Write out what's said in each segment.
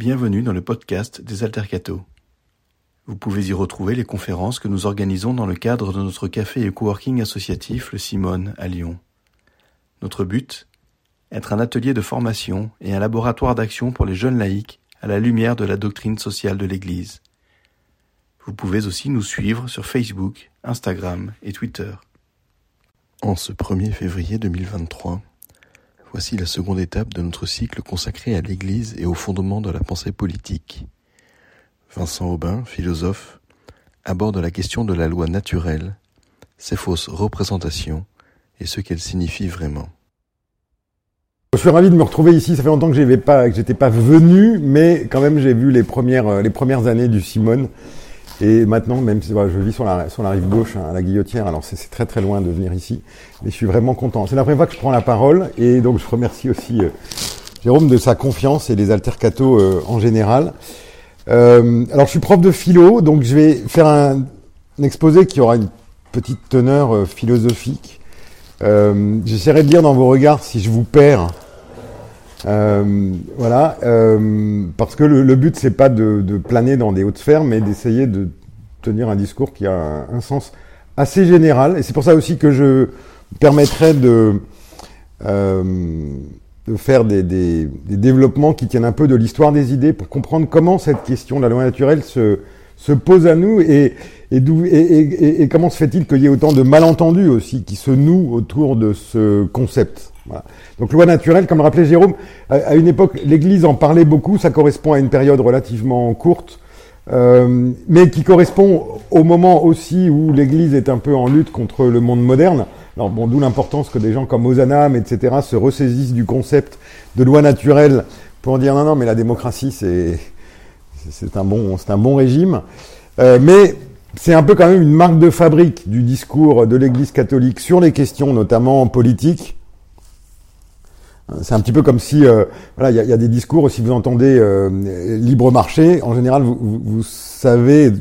Bienvenue dans le podcast des Altercato. Vous pouvez y retrouver les conférences que nous organisons dans le cadre de notre café et coworking associatif Le Simone à Lyon. Notre but Être un atelier de formation et un laboratoire d'action pour les jeunes laïcs à la lumière de la doctrine sociale de l'Église. Vous pouvez aussi nous suivre sur Facebook, Instagram et Twitter. En ce 1er février 2023, voici la seconde étape de notre cycle consacré à l'Église et au fondement de la pensée politique. Vincent Aubin, philosophe, aborde la question de la loi naturelle, ses fausses représentations et ce qu'elle signifie vraiment. Je suis ravi de me retrouver ici. Ça fait longtemps que je n'étais pas, venu, mais quand même j'ai vu les premières, euh, les premières années du Simone. Et maintenant, même si je vis sur la, sur la rive gauche, hein, à la Guillotière, alors c'est très très loin de venir ici, mais je suis vraiment content. C'est la première fois que je prends la parole, et donc je remercie aussi euh, Jérôme de sa confiance et les altercatos euh, en général. Euh, alors je suis prof de philo, donc je vais faire un, exposé qui aura une petite teneur philosophique. J'essaierai de lire dans vos regards si je vous perds. Euh, voilà, euh, parce que le, but c'est pas de, planer dans des hautes sphères, mais d'essayer de tenir un discours qui a un, sens assez général. Et c'est pour ça aussi que je permettrai de, euh, faire des, des, développements qui tiennent un peu de l'histoire des idées pour comprendre comment cette question de la loi naturelle se, se pose à nous et, et, et, et comment se fait-il qu'il y ait autant de malentendus aussi qui se nouent autour de ce concept? Voilà. Donc loi naturelle, comme rappelait Jérôme, à, une époque, l'Église en parlait beaucoup, ça correspond à une période relativement courte, euh, mais qui correspond au moment aussi où l'Église est un peu en lutte contre le monde moderne. Alors bon, d'où l'importance que des gens comme Ozanam, etc., se ressaisissent du concept de loi naturelle pour dire non, non, mais la démocratie, c'est c'est un bon, c'est un bon régime. Euh, mais c'est un peu quand même une marque de fabrique du discours de l'Église catholique sur les questions, notamment politiques, c'est un petit peu comme si, euh, voilà, il y a, des discours, si vous entendez euh, libre marché, en général, vous, savez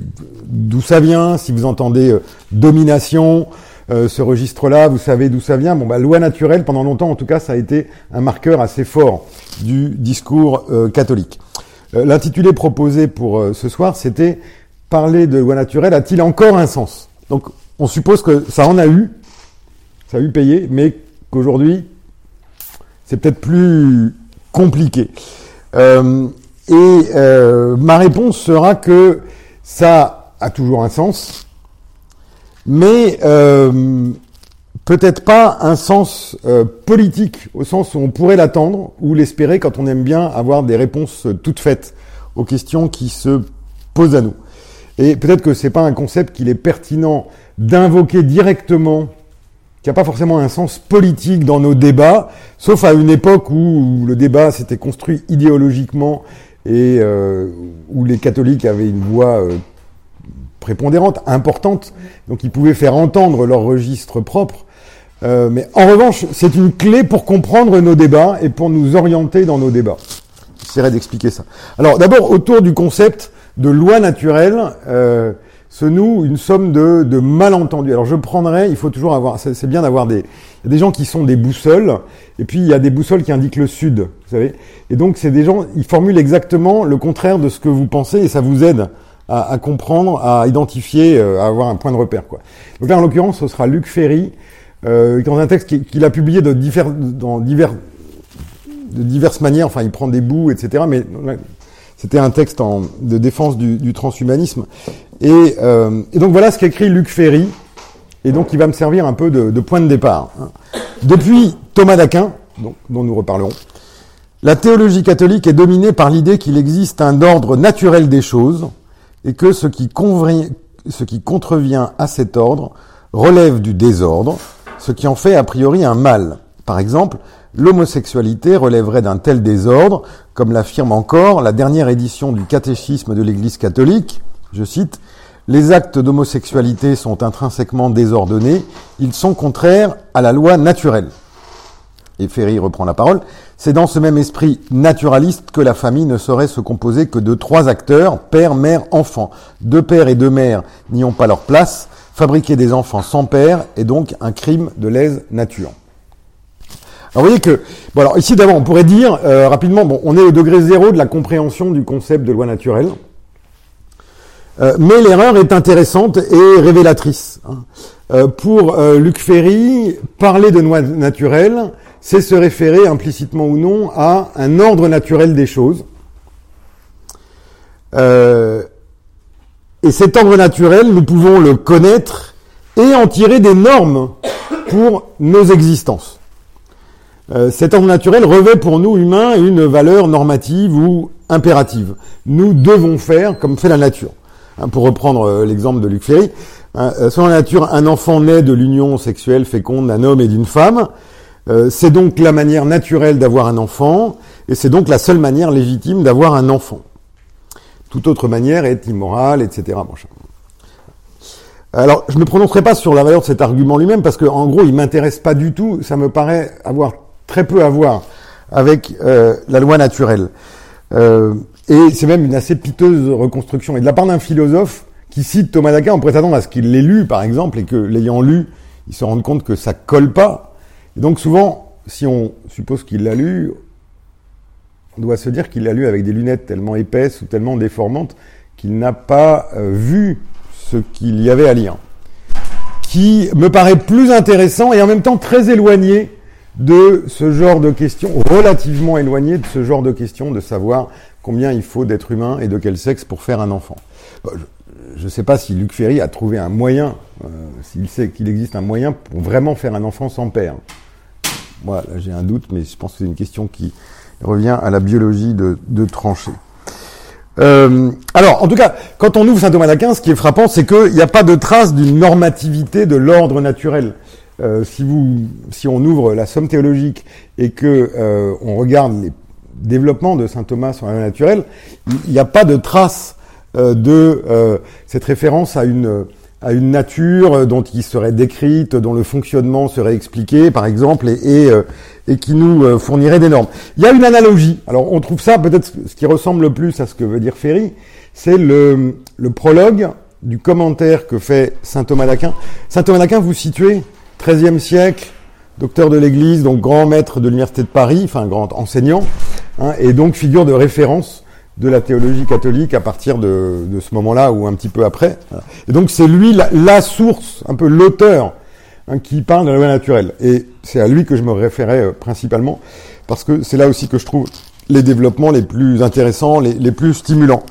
d'où ça vient. Si vous entendez euh, domination, ce registre-là, vous savez d'où ça vient. Bon, bah, loi naturelle, pendant longtemps, en tout cas, ça a été un marqueur assez fort du discours catholique. L'intitulé proposé pour ce soir, c'était parler de loi naturelle a-t-il encore un sens? Donc, on suppose que ça en a eu, ça a eu payé, mais qu'aujourd'hui, c'est peut-être plus compliqué. Euh, et euh, ma réponse sera que ça a toujours un sens, mais euh, peut-être pas un sens politique au sens où on pourrait l'attendre ou l'espérer quand on aime bien avoir des réponses toutes faites aux questions qui se posent à nous. Et peut-être que c'est pas un concept qu'il est pertinent d'invoquer directement qui n'a pas forcément un sens politique dans nos débats, sauf à une époque où le débat s'était construit idéologiquement et euh, où les catholiques avaient une voix euh, prépondérante, importante, donc ils pouvaient faire entendre leur registre propre. Euh, mais en revanche, c'est une clé pour comprendre nos débats et pour nous orienter dans nos débats. J'essaierai d'expliquer ça. Alors d'abord, autour du concept de loi naturelle, se noue une somme de, de malentendus. Alors je prendrais, il faut toujours avoir, c'est bien d'avoir des, des gens qui sont des boussoles, et puis il y a des boussoles qui indiquent le sud, vous savez. Et donc c'est des gens, ils formulent exactement le contraire de ce que vous pensez, et ça vous aide à, à comprendre, à identifier, euh, à avoir un point de repère. Quoi. Donc là en l'occurrence, ce sera Luc Ferry, euh, dans un texte qu'il a publié de divers, dans divers, de diverses manières, enfin il prend des bouts, etc. Mais c'était un texte en, de défense du, du transhumanisme. Et, euh, et, donc voilà ce qu'écrit Luc Ferry, et donc il va me servir un peu de, de point de départ. Hein. Depuis Thomas d'Aquin, dont, dont nous reparlerons, la théologie catholique est dominée par l'idée qu'il existe un ordre naturel des choses, et que ce qui, ce qui contrevient à cet ordre relève du désordre, ce qui en fait a priori un mal. Par exemple, l'homosexualité relèverait d'un tel désordre, comme l'affirme encore la dernière édition du catéchisme de l'Église catholique, je cite, Les actes d'homosexualité sont intrinsèquement désordonnés, ils sont contraires à la loi naturelle. Et Ferry reprend la parole, c'est dans ce même esprit naturaliste que la famille ne saurait se composer que de trois acteurs, père, mère, enfant. Deux pères et deux mères n'y ont pas leur place, fabriquer des enfants sans père est donc un crime de lèse nature. Alors vous voyez que, bon alors ici d'abord on pourrait dire euh, rapidement, bon on est au degré zéro de la compréhension du concept de loi naturelle, euh, mais l'erreur est intéressante et révélatrice. Hein. Euh, pour Luc Ferry, parler de loi naturelle, c'est se référer implicitement ou non à un ordre naturel des choses. et cet ordre naturel, nous pouvons le connaître et en tirer des normes pour nos existences. Euh, cet ordre naturel revêt pour nous humains une valeur normative ou impérative. Nous devons faire comme fait la nature. Hein, pour reprendre euh, l'exemple de Luc Ferry, hein, euh, selon la nature, un enfant naît de l'union sexuelle féconde d'un homme et d'une femme. c'est donc la manière naturelle d'avoir un enfant, et c'est donc la seule manière légitime d'avoir un enfant. Toute autre manière est immorale, etc. Alors, je ne prononcerai pas sur la valeur de cet argument lui-même parce qu'en gros, il m'intéresse pas du tout. Ça me paraît avoir très peu à voir avec euh, la loi naturelle. Euh, et c'est même une assez piteuse reconstruction. Et de la part d'un philosophe qui cite Thomas d'Aquin, pourrait s'attendre à ce qu'il l'ait lu, par exemple, et que l'ayant lu, il se rende compte que ça colle pas. Et donc souvent, si on suppose qu'il l'a lu, on doit se dire qu'il l'a lu avec des lunettes tellement épaisses ou tellement déformantes qu'il n'a pas euh, vu ce qu'il y avait à lire, qui me paraît plus intéressant et en même temps très éloigné de ce genre de questions, relativement éloigné de ce genre de questions, de savoir combien il faut d'êtres humains et de quel sexe pour faire un enfant. je ne sais pas si Luc Ferry a trouvé un moyen, euh, s'il sait qu'il existe un moyen pour vraiment faire un enfant sans père. Moi, j'ai un doute, mais je pense que c'est une question qui revient à la biologie de, trancher. Euh, alors, en tout cas, quand on ouvre saint Thomas d'Aquin, ce qui est frappant, c'est qu'il n'y a pas de trace d'une normativité de l'ordre naturel. Euh, si, vous, si on ouvre la somme théologique et que regarde les développements de saint Thomas sur la naturelle, il n'y a pas de trace euh, de euh, cette référence à une à une nature dont il serait décrite, dont le fonctionnement serait expliqué, par exemple, et, et, et qui nous fournirait des normes. Il y a une analogie. Alors, on trouve ça peut-être ce qui ressemble le plus à ce que veut dire Ferry, c'est le, le prologue du commentaire que fait saint Thomas d'Aquin. Saint Thomas d'Aquin, vous situez XIIIe siècle, docteur de l'Église, donc grand maître de l'Université de Paris, enfin grand enseignant, hein, et donc figure de référence de la théologie catholique à partir de, ce moment-là ou un petit peu après. Et donc c'est lui la, source, un peu l'auteur, hein, qui parle de la loi naturelle. Et c'est à lui que je me référais euh, principalement, parce que c'est là aussi que je trouve les développements les plus intéressants, les plus stimulants.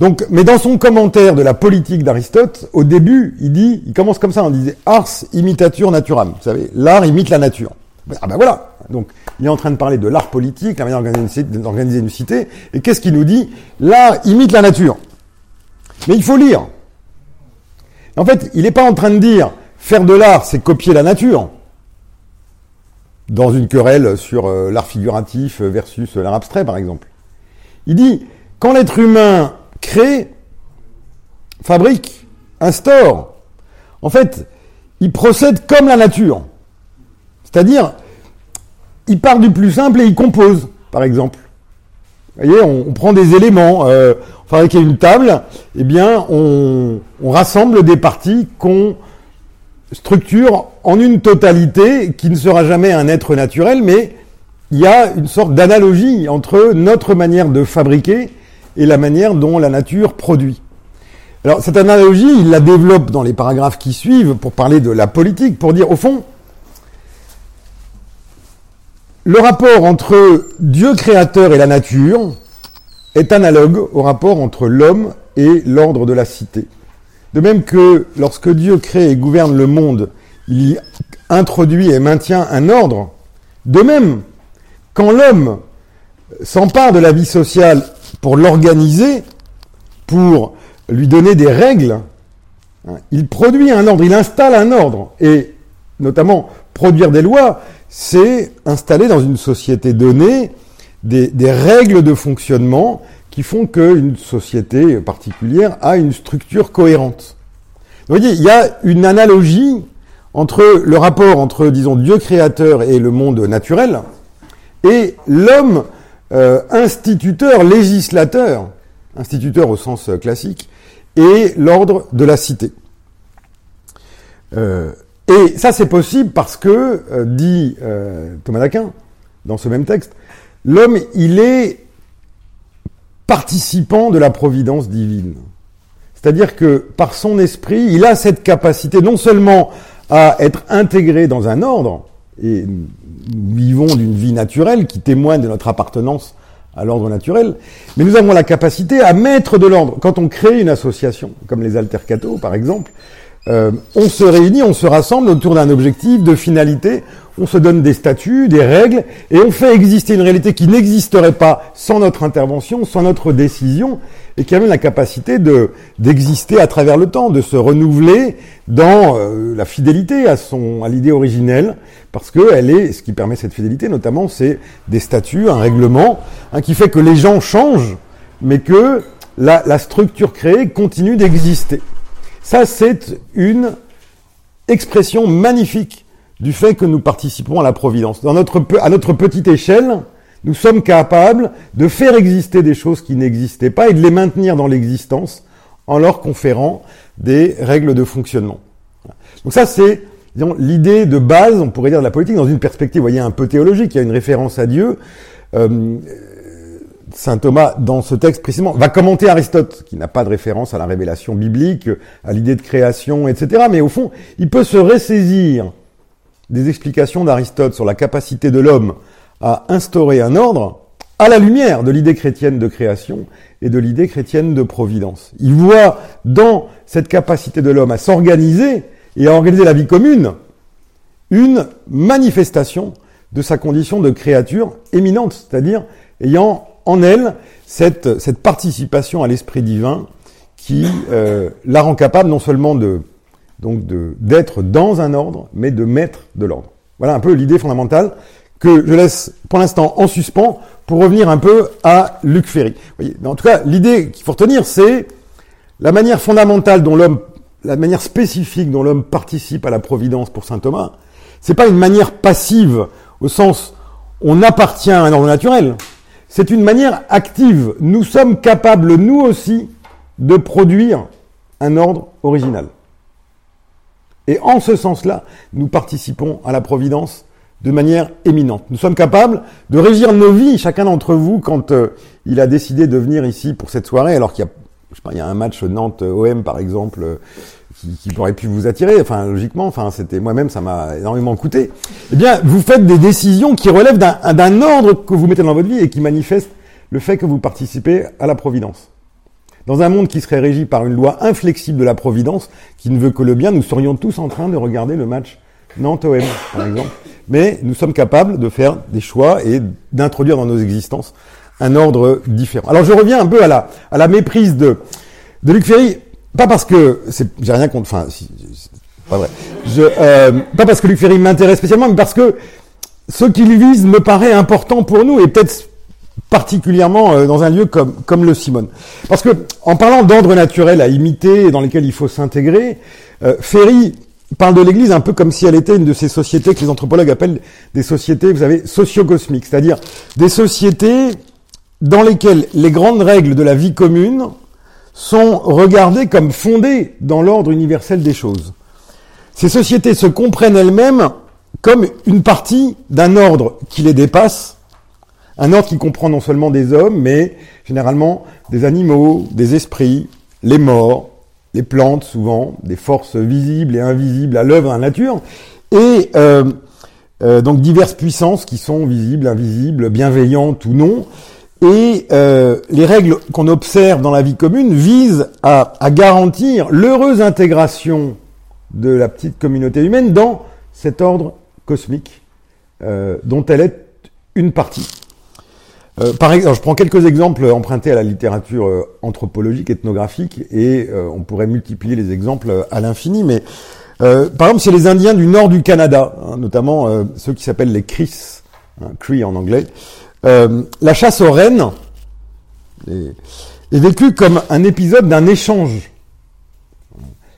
Donc, mais dans son commentaire de la politique d'Aristote, au début, il dit, il commence comme ça, on disait ars imitatur naturam. Vous savez, l'art imite la nature. Ah ben voilà. Donc, il est en train de parler de l'art politique, la manière d'organiser une cité. Et qu'est-ce qu'il nous dit? L'art imite la nature. Mais il faut lire. En fait, il n'est pas en train de dire faire de l'art, c'est copier la nature. Dans une querelle sur euh, l'art figuratif versus l'art abstrait, par exemple. Il dit, quand l'être humain crée, fabrique, instaure. En fait, il procède comme la nature. C'est-à-dire, il part du plus simple et il compose, par exemple. Vous voyez, on, prend des éléments, euh, on fabrique une table, eh bien, on, on rassemble des parties qu'on structure en une totalité qui ne sera jamais un être naturel, mais il y a une sorte d'analogie entre notre manière de fabriquer et la manière dont la nature produit. Alors cette analogie, il la développe dans les paragraphes qui suivent pour parler de la politique, pour dire au fond, le rapport entre Dieu créateur et la nature est analogue au rapport entre l'homme et l'ordre de la cité. De même que lorsque Dieu crée et gouverne le monde, il y introduit et maintient un ordre, de même, quand l'homme s'empare de la vie sociale pour l'organiser, pour lui donner des règles, hein, il produit un ordre, il installe un ordre. Et notamment, produire des lois, c'est installer dans une société donnée des, règles de fonctionnement qui font qu'une société particulière a une structure cohérente. Vous voyez, il y a une analogie entre le rapport entre, disons, Dieu créateur et le monde naturel, et l'homme euh, instituteur, législateur, instituteur au sens euh, classique, et l'ordre de la cité. Euh, Et ça, c'est possible parce que, dit Thomas d'Aquin, dans ce même texte, l'homme, il est participant de la providence divine. C'est-à-dire que par son esprit, il a cette capacité non seulement à être intégré dans un ordre, et vivons d'une vie naturelle qui témoigne de notre appartenance à l'ordre naturel, mais nous avons la capacité à mettre de l'ordre. Quand on crée une association, comme les altercato par exemple, euh, on se réunit, on se rassemble autour d'un objectif, de finalité, on se donne des statuts, des règles, et on fait exister une réalité qui n'existerait pas sans notre intervention, sans notre décision, et qui a même la capacité de d'exister à travers le temps, de se renouveler dans euh, la fidélité à son à l'idée originelle, parce que elle est ce qui permet cette fidélité, notamment, c'est des statuts, un règlement, hein, qui fait que les gens changent, mais que la, la structure créée continue d'exister. Ça, c'est une expression magnifique du fait que nous participons à la Providence. Dans notre, à notre petite échelle, nous sommes capables de faire exister des choses qui n'existaient pas et de les maintenir dans l'existence en leur conférant des règles de fonctionnement. Donc ça, c'est l'idée de base, on pourrait dire, de la politique dans une perspective, voyez, un peu théologique. Il y a une référence à Dieu. Euh, Saint Thomas, dans ce texte précisément, va commenter Aristote, qui n'a pas de référence à la révélation biblique, à l'idée de création, etc. Mais au fond, il peut se ressaisir des explications d'Aristote sur la capacité de l'homme à instaurer un ordre à la lumière de l'idée chrétienne de création et de l'idée chrétienne de providence. Il voit dans cette capacité de l'homme à s'organiser et à organiser la vie commune une manifestation de sa condition de créature éminente, c'est-à-dire ayant en elle cette, participation à l'esprit divin qui euh, la rend capable non seulement donc d'être dans un ordre, mais de mettre de l'ordre. Voilà un peu l'idée fondamentale que je laisse pour l'instant en suspens pour revenir un peu à Luc Ferry. Voyez, en tout cas, l'idée qu'il faut retenir, c'est la manière fondamentale dont l'homme, la manière spécifique dont l'homme participe à la providence pour saint Thomas. C'est pas une manière passive au sens on appartient à un ordre naturel. C'est une manière active. Nous sommes capables, nous aussi, de produire un ordre original. Et en ce sens-là, nous participons à la providence de manière éminente. Nous sommes capables de régir nos vies, chacun d'entre vous, quand euh, il a décidé de venir ici pour cette soirée, alors qu'il y a, je sais pas, il y a un match Nantes-OM, par exemple, euh, qui, aurait pu vous attirer. Enfin, logiquement, enfin, c'était moi-même, ça m'a énormément coûté. Eh bien, vous faites des décisions qui relèvent d'un ordre que vous mettez dans votre vie et qui manifestent le fait que vous participez à la providence. Dans un monde qui serait régi par une loi inflexible de la providence, qui ne veut que le bien, nous serions tous en train de regarder le match Nantes-OM, par exemple. Mais nous sommes capables de faire des choix et d'introduire dans nos existences un ordre différent. Alors je reviens un peu à la, à la méprise de, de Luc Ferry. Pas parce que c'est, j'ai rien contre, enfin, si, pas vrai. Je, euh, pas parce que Luc Ferry m'intéresse spécialement, mais parce que ce qu'il vise me paraît important pour nous et peut-être particulièrement euh, dans un lieu comme, comme le Simone. Parce que en parlant d'ordre naturel à imiter et dans lesquels il faut s'intégrer, euh, Ferry parle de l'Église un peu comme si elle était une de ces sociétés que les anthropologues appellent des sociétés, vous savez, socio-cosmiques, c'est-à-dire des sociétés dans lesquelles les grandes règles de la vie commune sont regardées comme fondées dans l'ordre universel des choses. Ces sociétés se comprennent elles-mêmes comme une partie d'un ordre qui les dépasse, un ordre qui comprend non seulement des hommes, mais généralement des animaux, des esprits, les morts, les plantes souvent, des forces visibles et invisibles à l'œuvre dans la nature, et euh, euh, donc diverses puissances qui sont visibles, invisibles, bienveillantes ou non, et euh, les règles qu'on observe dans la vie commune visent à, garantir l'heureuse intégration de la petite communauté humaine dans cet ordre cosmique dont elle est une partie. Euh, par exemple, je prends quelques exemples empruntés à la littérature anthropologique, ethnographique, et on pourrait multiplier les exemples à l'infini. Mais par exemple, c'est les Indiens du nord du Canada, hein, notamment ceux qui s'appellent les Cris, hein, Cree en anglais, euh, la chasse aux rennes est, vécue comme un épisode d'un échange,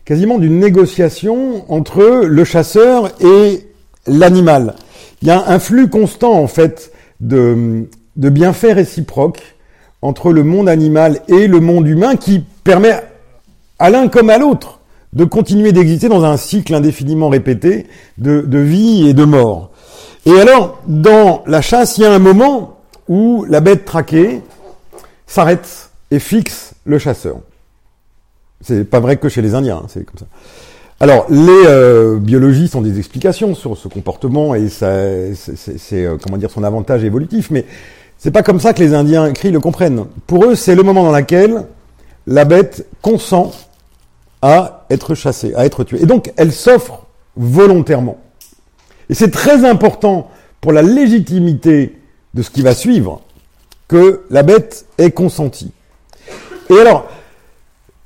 quasiment d'une négociation entre le chasseur et l'animal. Il y a un flux constant en fait de, de bienfaits réciproques entre le monde animal et le monde humain qui permet à l'un comme à l'autre de continuer d'exister dans un cycle indéfiniment répété de, vie et de mort. Et alors, dans la chasse, il y a un moment où la bête traquée s'arrête et fixe le chasseur. C'est pas vrai que chez les Indiens, hein, c'est comme ça. Alors, les euh, biologistes ont des explications sur ce comportement et c'est euh, comment dire son avantage évolutif, mais c'est pas comme ça que les Indiens crient le comprennent. Pour eux, c'est le moment dans lequel la bête consent à être chassée, à être tuée. Et donc, elle s'offre volontairement. Et c'est très important pour la légitimité de ce qui va suivre que la bête ait consenti. Et alors,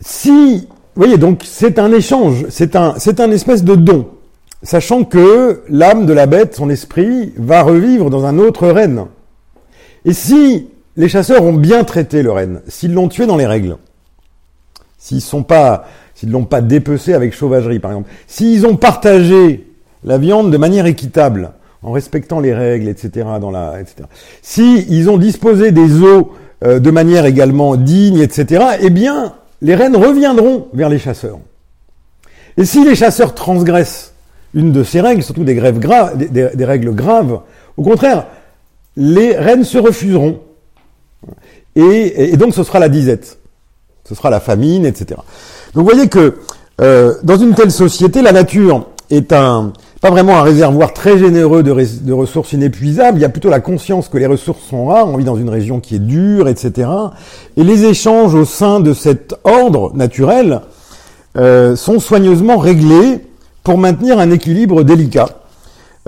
si, vous voyez, donc c'est un échange, c'est un, c'est un espèce de don, sachant que l'âme de la bête, son esprit, va revivre dans un autre renne. Et si les chasseurs ont bien traité le renne, s'ils l'ont tué dans les règles, s'ils sont pas, s'ils l'ont pas dépecé avec sauvagerie, par exemple, s'ils ont partagé la viande de manière équitable, en respectant les règles, etc., dans la, etc. Si ont disposé des os euh, de manière également digne, etc., eh bien, les rennes reviendront vers les chasseurs. Et si les chasseurs transgressent une de ces règles, surtout des, graves, des, règles graves, au contraire, les rennes se refuseront. Et, donc ce sera la disette, ce sera la famine, etc. Donc vous voyez que euh, dans une telle société, la nature est un, pas vraiment un réservoir très généreux de, ressources inépuisables, il y a plutôt la conscience que les ressources sont rares, on vit dans une région qui est dure, etc. Et les échanges au sein de cet ordre naturel euh, sont soigneusement réglés pour maintenir un équilibre délicat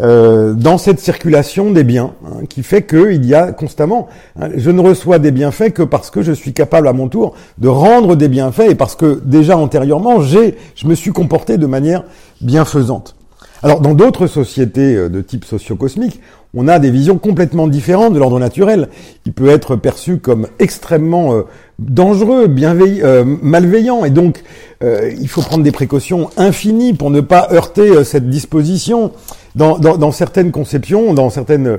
euh, dans cette circulation des biens, hein, qui fait qu'il y a constamment, hein, je ne reçois des bienfaits que parce que je suis capable à mon tour de rendre des bienfaits et parce que déjà antérieurement, j'ai, je me suis comporté de manière bienfaisante. Alors, dans d'autres sociétés euh, de type socio-cosmique, on a des visions complètement différentes de l'ordre naturel. Il peut être perçu comme extrêmement euh, dangereux, euh, malveillant, et donc il faut prendre des précautions infinies pour ne pas heurter cette disposition. Dans, dans, certaines conceptions, dans certaines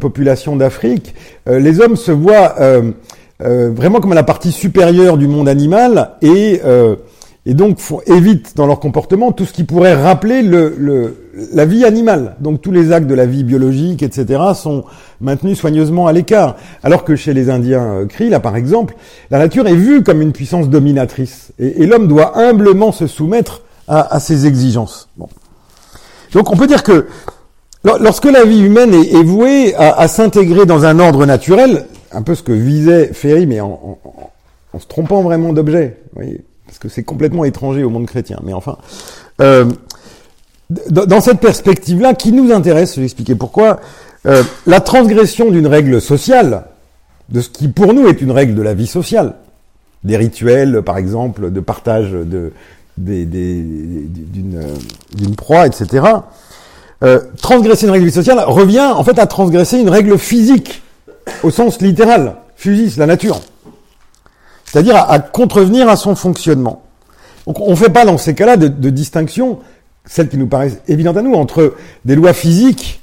populations d'Afrique, les hommes se voient vraiment comme la partie supérieure du monde animal et et donc évitent dans leur comportement tout ce qui pourrait rappeler le, le, la vie animale. Donc tous les actes de la vie biologique, etc., sont maintenus soigneusement à l'écart. Alors que chez les Indiens euh, là par exemple, la nature est vue comme une puissance dominatrice. Et, l'homme doit humblement se soumettre à, à ses exigences. Bon. Donc on peut dire que lorsque la vie humaine est, vouée à, s'intégrer dans un ordre naturel, un peu ce que visait Ferry, mais en se trompant vraiment d'objet, voyez parce que c'est complètement étranger au monde chrétien. Mais enfin, euh, dans cette perspective-là, qui nous intéresse, je vais expliquer pourquoi, euh, la transgression d'une règle sociale, de ce qui pour nous est une règle de la vie sociale, des rituels, par exemple, de partage de, d'une, proie, etc. Euh, transgresser une règle de sociale revient en fait à transgresser une règle physique, au sens littéral, physis, la nature c'est-à-dire à, contrevenir à son fonctionnement. Donc on ne fait pas dans ces cas-là de, distinction, celles qui nous paraissent évidentes à nous, entre des lois physiques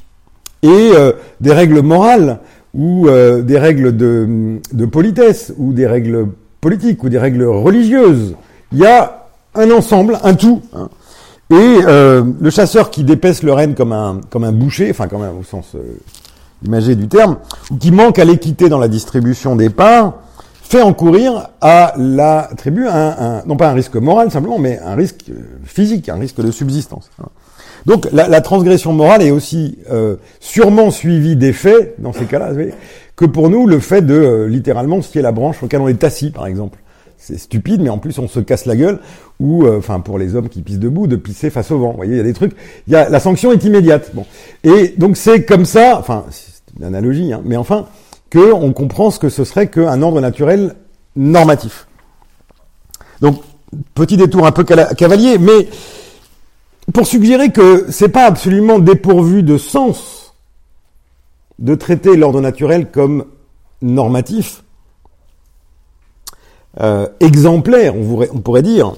et euh, des règles morales ou euh, des règles de, politesse ou des règles politiques ou des règles religieuses. Il y a un ensemble, un tout. Hein. Et euh, le chasseur qui dépaisse le renne comme un, comme un boucher, enfin comme un au sens imagé du terme, ou qui manque à l'équité dans la distribution des parts, fait encourir à la tribu un, non pas un risque moral simplement, mais un risque euh, physique, un risque de subsistance. Donc la, transgression morale est aussi euh, sûrement suivie des faits, dans ces cas-là, que pour nous le fait de euh, littéralement scier la branche auquel on est assis, par exemple. C'est stupide, mais en plus on se casse la gueule, ou enfin pour les hommes qui pissent debout, de pisser face au vent. Vous voyez, il y a des trucs. Il y a, la sanction est immédiate. Bon, et donc c'est comme ça. Enfin, c'est une analogie, hein, mais enfin qu'on comprend ce que ce serait qu'un ordre naturel normatif. Donc, petit détour un peu cavalier, mais pour suggérer que c'est pas absolument dépourvu de sens de traiter l'ordre naturel comme normatif, euh, exemplaire, on, pourrait dire,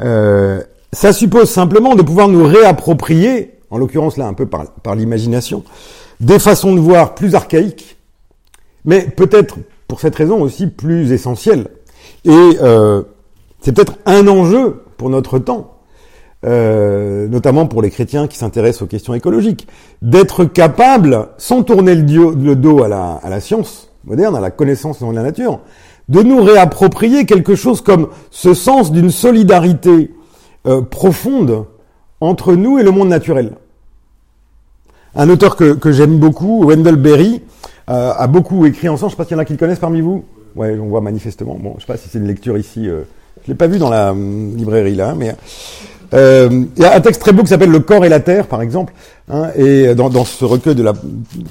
euh, ça suppose simplement de pouvoir nous réapproprier, en l'occurrence là un peu par l'imagination, des façons de voir plus archaïques mais peut-être pour cette raison aussi plus essentielle. Et euh, c'est peut-être un enjeu pour notre temps, euh, notamment pour les chrétiens qui s'intéressent aux questions écologiques, d'être capable, sans tourner le, dos à la, à la, science moderne, à la connaissance de la nature, de nous réapproprier quelque chose comme ce sens d'une solidarité euh, profonde entre nous et le monde naturel. Un auteur que, que j'aime beaucoup, Wendell Berry, euh, a beaucoup écrit ensemble. Je sais pas s'il y en a qui le connaissent parmi vous. Ouais, on voit manifestement. Bon, je sais pas si c'est une lecture ici. Euh, je l'ai pas vu dans la hum, librairie là, mais euh, il y a un texte très beau qui s'appelle Le corps et la terre, par exemple, hein, et dans, dans, ce recueil de la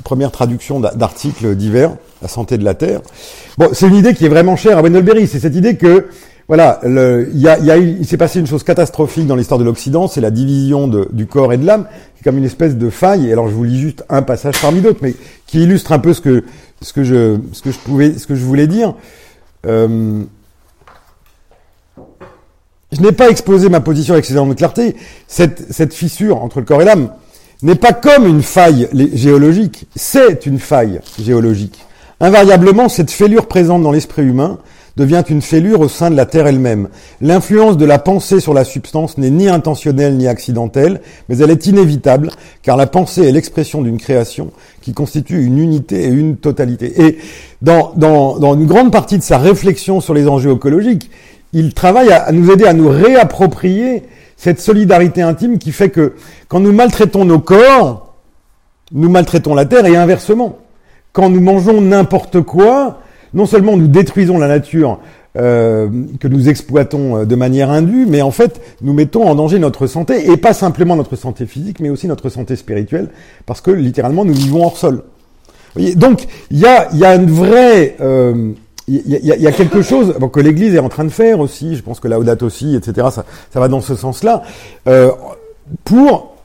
première traduction d'articles divers, la santé de la terre. Bon, c'est une idée qui est vraiment chère à Wendell Berry. C'est cette idée que voilà, il, y a, y a il s'est passé une chose catastrophique dans l'histoire de l'Occident, c'est la division de, du corps et de l'âme, qui est comme une espèce de faille. Et alors, je vous lis juste un passage parmi d'autres, mais qui illustre un peu ce que ce que je ce que je pouvais ce que je voulais dire. Euh, je n'ai pas exposé ma position avec suffisamment de clarté. Cette, fissure entre le corps et l'âme n'est pas comme une faille géologique, c'est une faille géologique. Invariablement, cette fêlure présente dans l'esprit humain devient une fêlure au sein de la Terre elle-même. L'influence de la pensée sur la substance n'est ni intentionnelle ni accidentelle, mais elle est inévitable, car la pensée est l'expression d'une création qui constitue une unité et une totalité. Et dans une grande partie de sa réflexion sur les enjeux écologiques, il travaille à, nous aider à nous réapproprier cette solidarité intime qui fait que quand nous maltraitons nos corps, nous maltraitons la Terre et inversement. Quand nous mangeons n'importe quoi, non seulement nous détruisons la nature euh, que nous exploitons euh, de manière indue, mais en fait, nous mettons en danger notre santé, et pas simplement notre santé physique, mais aussi notre santé spirituelle, parce que littéralement, nous vivons hors sol. Donc, il y a, une vraie... Euh, il y, a, quelque chose que l'Église est en train de faire aussi, je pense que Laudato aussi, etc., ça, va dans ce sens-là, euh, pour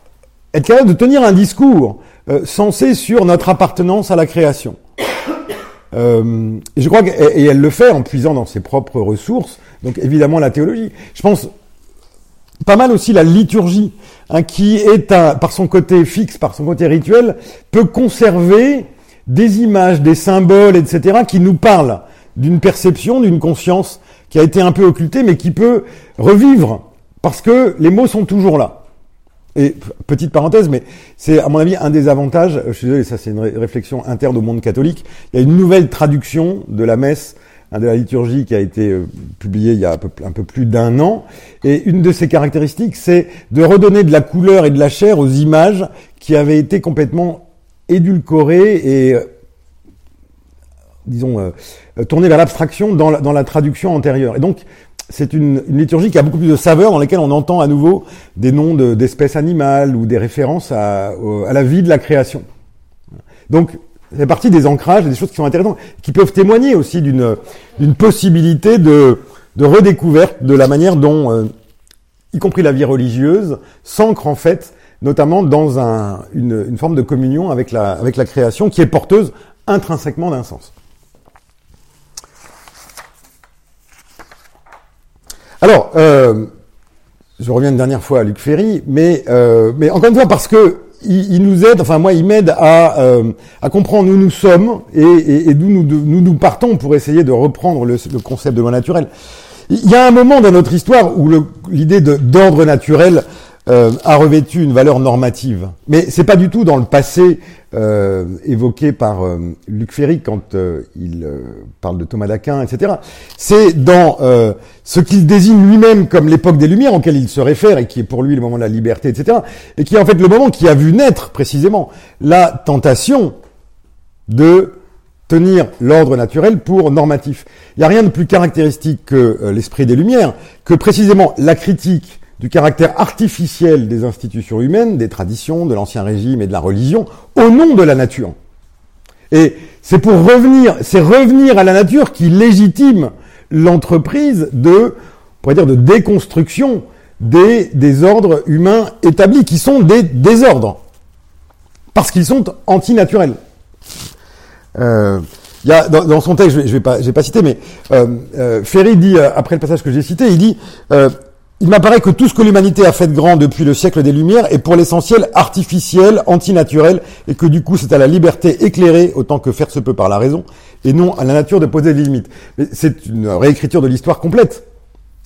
être capable de tenir un discours euh, sensé sur notre appartenance à la création. Euh, et je crois qu'elle elle le fait en puisant dans ses propres ressources, donc évidemment la théologie. Je pense pas mal aussi la liturgie, hein, qui est par son côté fixe, par son côté rituel, peut conserver des images, des symboles, etc., qui nous parlent d'une perception, d'une conscience qui a été un peu occultée, mais qui peut revivre, parce que les mots sont toujours là. Et petite parenthèse, mais c'est à mon avis un des avantages, je suis désolé, ça c'est une réflexion interne au monde catholique, il y a une nouvelle traduction de la messe, de la liturgie qui a été euh, publiée il y a un peu, un peu plus d'un an, et une de ses caractéristiques, c'est de redonner de la couleur et de la chair aux images qui avaient été complètement édulcorées et euh, disons, euh, tournées vers l'abstraction dans la, dans la traduction antérieure. Et donc, c'est une, liturgie qui a beaucoup plus de saveur, dans laquelle on entend à nouveau des noms d'espèces animales ou des références à, à, la vie de la création. Donc, c'est partie des ancrages, des choses qui sont intéressantes, qui peuvent témoigner aussi d'une possibilité de, de redécouverte de la manière dont, euh, y compris la vie religieuse, s'ancre en fait, notamment dans un, une, une, forme de communion avec la, avec la création qui est porteuse intrinsèquement d'un sens. Alors, euh, je reviens une dernière fois à Luc Ferry, mais, euh, mais encore une fois parce que il, nous aide, enfin moi il m'aide à, euh, comprendre où nous sommes et, d'où nous, nous, partons pour essayer de reprendre le, concept de loi naturelle. Il y a un moment dans notre histoire où l'idée d'ordre naturel a revêtu une valeur normative. Mais c'est pas du tout dans le passé euh, évoqué par euh, Luc Ferry quand euh, il euh, parle de Thomas d'Aquin, etc. C'est dans ce qu'il désigne lui-même comme l'époque des Lumières, auquel il se réfère et qui est pour lui le moment de la liberté, etc. Et qui est en fait le moment qui a vu naître précisément la tentation de tenir l'ordre naturel pour normatif. Il n'y a rien de plus caractéristique que l'esprit des Lumières, que précisément la critique du caractère artificiel des institutions humaines, des traditions, de l'ancien régime et de la religion, au nom de la nature. Et c'est pour revenir, c'est revenir à la nature qui légitime l'entreprise de, on pourrait dire, de déconstruction des, des ordres humains établis, qui sont des désordres, parce qu'ils sont antinaturels. Euh, il y a, dans, son texte, je vais, vais pas, vais pas citer, mais euh, euh, Ferry dit euh, après le passage que j'ai cité, il dit il m'apparaît que tout ce que l'humanité a fait de grand depuis le siècle des Lumières est pour l'essentiel artificiel, antinaturel, et que du coup c'est à la liberté éclairée, autant que faire se peut par la raison, et non à la nature de poser des limites. Mais c'est une réécriture de l'histoire complète.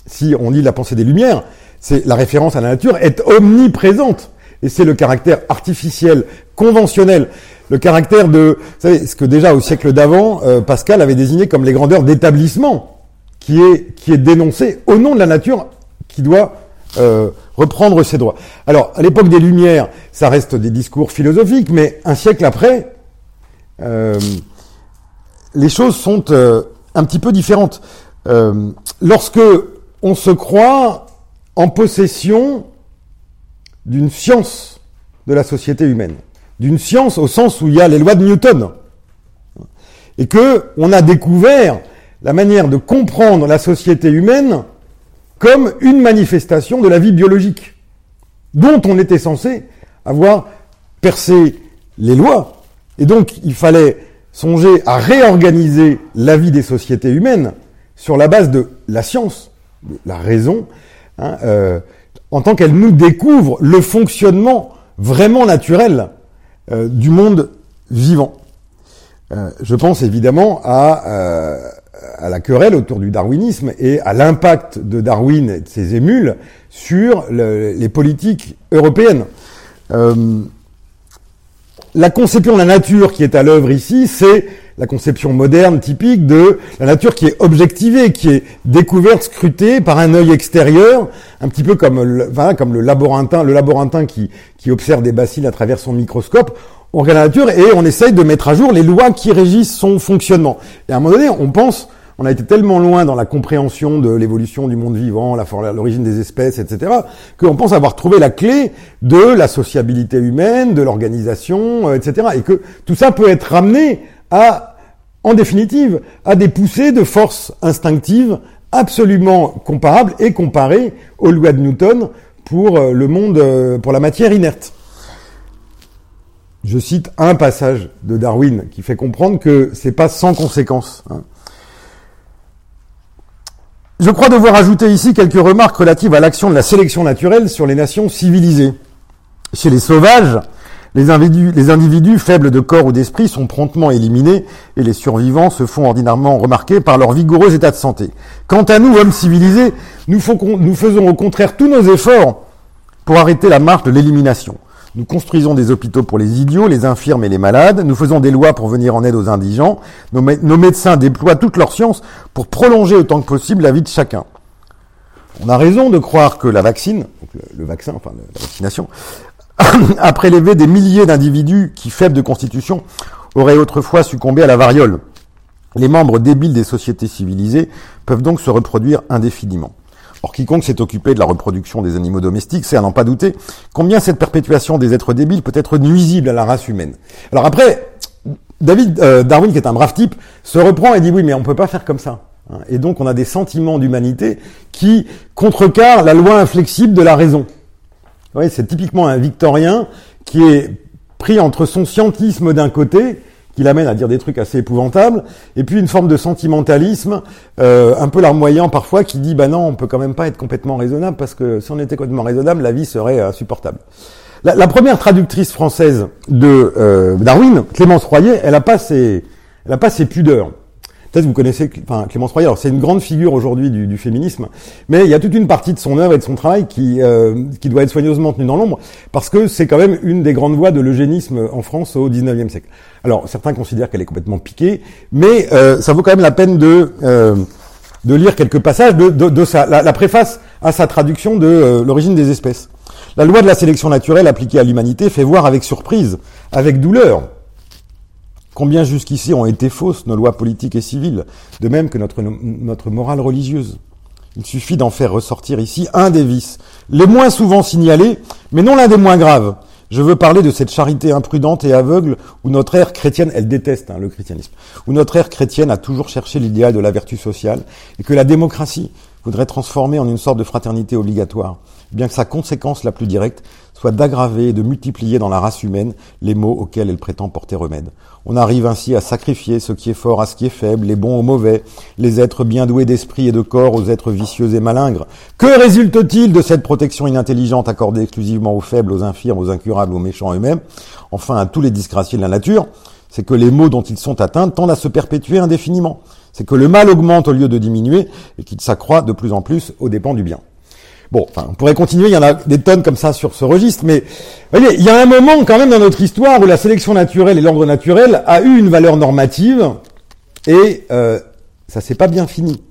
si on lit la pensée des Lumières, c'est la référence à la nature est omniprésente. Et c'est le caractère artificiel, conventionnel, le caractère de, vous savez, ce que déjà au siècle d'avant, euh, Pascal avait désigné comme les grandeurs d'établissement, qui est, qui est dénoncé au nom de la nature qui doit euh, reprendre ses droits. Alors, à l'époque des Lumières, ça reste des discours philosophiques, mais un siècle après, euh, les choses sont un petit peu différentes. lorsque on se croit en possession d'une science de la société humaine, d'une science au sens où il y a les lois de Newton, et que on a découvert la manière de comprendre la société humaine comme une manifestation de la vie biologique, dont on était censé avoir percé les lois, et donc il fallait songer à réorganiser la vie des sociétés humaines sur la base de la science, de la raison, hein, euh, en tant qu'elle nous découvre le fonctionnement vraiment naturel euh, du monde vivant. Euh, je pense évidemment à, euh, à, la querelle autour du darwinisme et à l'impact de Darwin et de ses émules sur les politiques européennes. la conception de la nature qui est à l'œuvre ici, c'est la conception moderne typique de la nature qui est objectivée, qui est découverte, scrutée par un œil extérieur, un petit peu comme le, voilà, comme le laborantin, le laborantin qui, qui observe des bacilles à travers son microscope. On regarde la nature et on essaye de mettre à jour les lois qui régissent son fonctionnement. Et à un moment donné, on pense, on a été tellement loin dans la compréhension de l'évolution du monde vivant, l'origine des espèces, etc., qu'on pense avoir trouvé la clé de la sociabilité humaine, de l'organisation, euh, etc., et que tout ça peut être ramené à en définitive, à des poussées de forces instinctives absolument comparables et comparées aux lois de Newton pour euh, le monde, euh, pour la matière inerte. Je cite un passage de Darwin qui fait comprendre que c'est pas sans conséquence. Hein. Je crois devoir ajouter ici quelques remarques relatives à l'action de la sélection naturelle sur les nations civilisées. Chez les sauvages, les individus, les individus faibles de corps ou d'esprit sont promptement éliminés et les survivants se font ordinairement remarquer par leur vigoureux état de santé. Quant à nous, hommes civilisés, nous, faisons au contraire tous nos efforts pour arrêter la marche de l'élimination. Nous construisons des hôpitaux pour les idiots, les infirmes et les malades. Nous faisons des lois pour venir en aide aux indigents. Nos, médecins déploient toute leur science pour prolonger autant que possible la vie de chacun. On a raison de croire que la vaccine, le, vaccin, enfin la vaccination, a prélevé des milliers d'individus qui, faibles de constitution, auraient autrefois succombé à la variole. Les membres débiles des sociétés civilisées peuvent donc se reproduire indéfiniment. Or, quiconque s'est occupé de la reproduction des animaux domestiques sait, à n'en pas douter, combien cette perpétuation des êtres débiles peut être nuisible à la race humaine. Alors après, David euh, Darwin, qui est un brave type, se reprend et dit oui, mais on peut pas faire comme ça. Hein. Et donc, on a des sentiments d'humanité qui contrecarrent la loi inflexible de la raison. Oui, c'est typiquement un victorien qui est pris entre son scientisme d'un côté, qui l'amène à dire des trucs assez épouvantables, et puis une forme de sentimentalisme, euh, un peu larmoyant parfois, qui dit bah non, on peut quand même pas être complètement raisonnable parce que si on était complètement raisonnable, la vie serait insupportable. La, la première traductrice française de euh, Darwin, Clémence Royer, elle a pas ses, elle a pas ses pudeurs. Peut-être vous connaissez enfin, Clémence Royer. c'est une grande figure aujourd'hui du, féminisme, mais il y a toute une partie de son œuvre et de son travail qui, euh, qui doit être soigneusement tenue dans l'ombre, parce que c'est quand même une des grandes voix de l'eugénisme en France au 19e siècle. Alors, certains considèrent qu'elle est complètement piquée, mais euh, ça vaut quand même la peine de, euh, de lire quelques passages de, de, sa, la, préface à sa traduction de l'origine des espèces. La loi de la sélection naturelle appliquée à l'humanité fait voir avec surprise, avec douleur, Combien jusqu'ici ont été fausses nos lois politiques et civiles, de même que notre, morale religieuse? Il suffit d'en faire ressortir ici un des vices, les moins souvent signalés, mais non l'un des moins graves. Je veux parler de cette charité imprudente et aveugle où notre ère chrétienne, elle déteste hein, le christianisme, où notre ère chrétienne a toujours cherché l'idéal de la vertu sociale et que la démocratie voudrait transformer en une sorte de fraternité obligatoire, bien que sa conséquence la plus directe soit d'aggraver et de multiplier dans la race humaine les maux auxquels elle prétend porter remède. On arrive ainsi à sacrifier ce qui est fort à ce qui est faible, les bons aux mauvais, les êtres bien doués d'esprit et de corps aux êtres vicieux et malingres. Que résulte-t-il de cette protection inintelligente accordée exclusivement aux faibles, aux infirmes, aux incurables, aux méchants eux-mêmes, enfin à tous les disgraciés de la nature C'est que les maux dont ils sont atteints tendent à se perpétuer indéfiniment. C'est que le mal augmente au lieu de diminuer et qu'il s'accroît de plus en plus aux dépens du bien. Bon, on pourrait continuer, il y en a des tonnes comme ça sur ce registre, mais vous voyez, il y a un moment quand même dans notre histoire où la sélection naturelle et l'ordre naturel a eu une valeur normative et euh, ça s'est pas bien fini.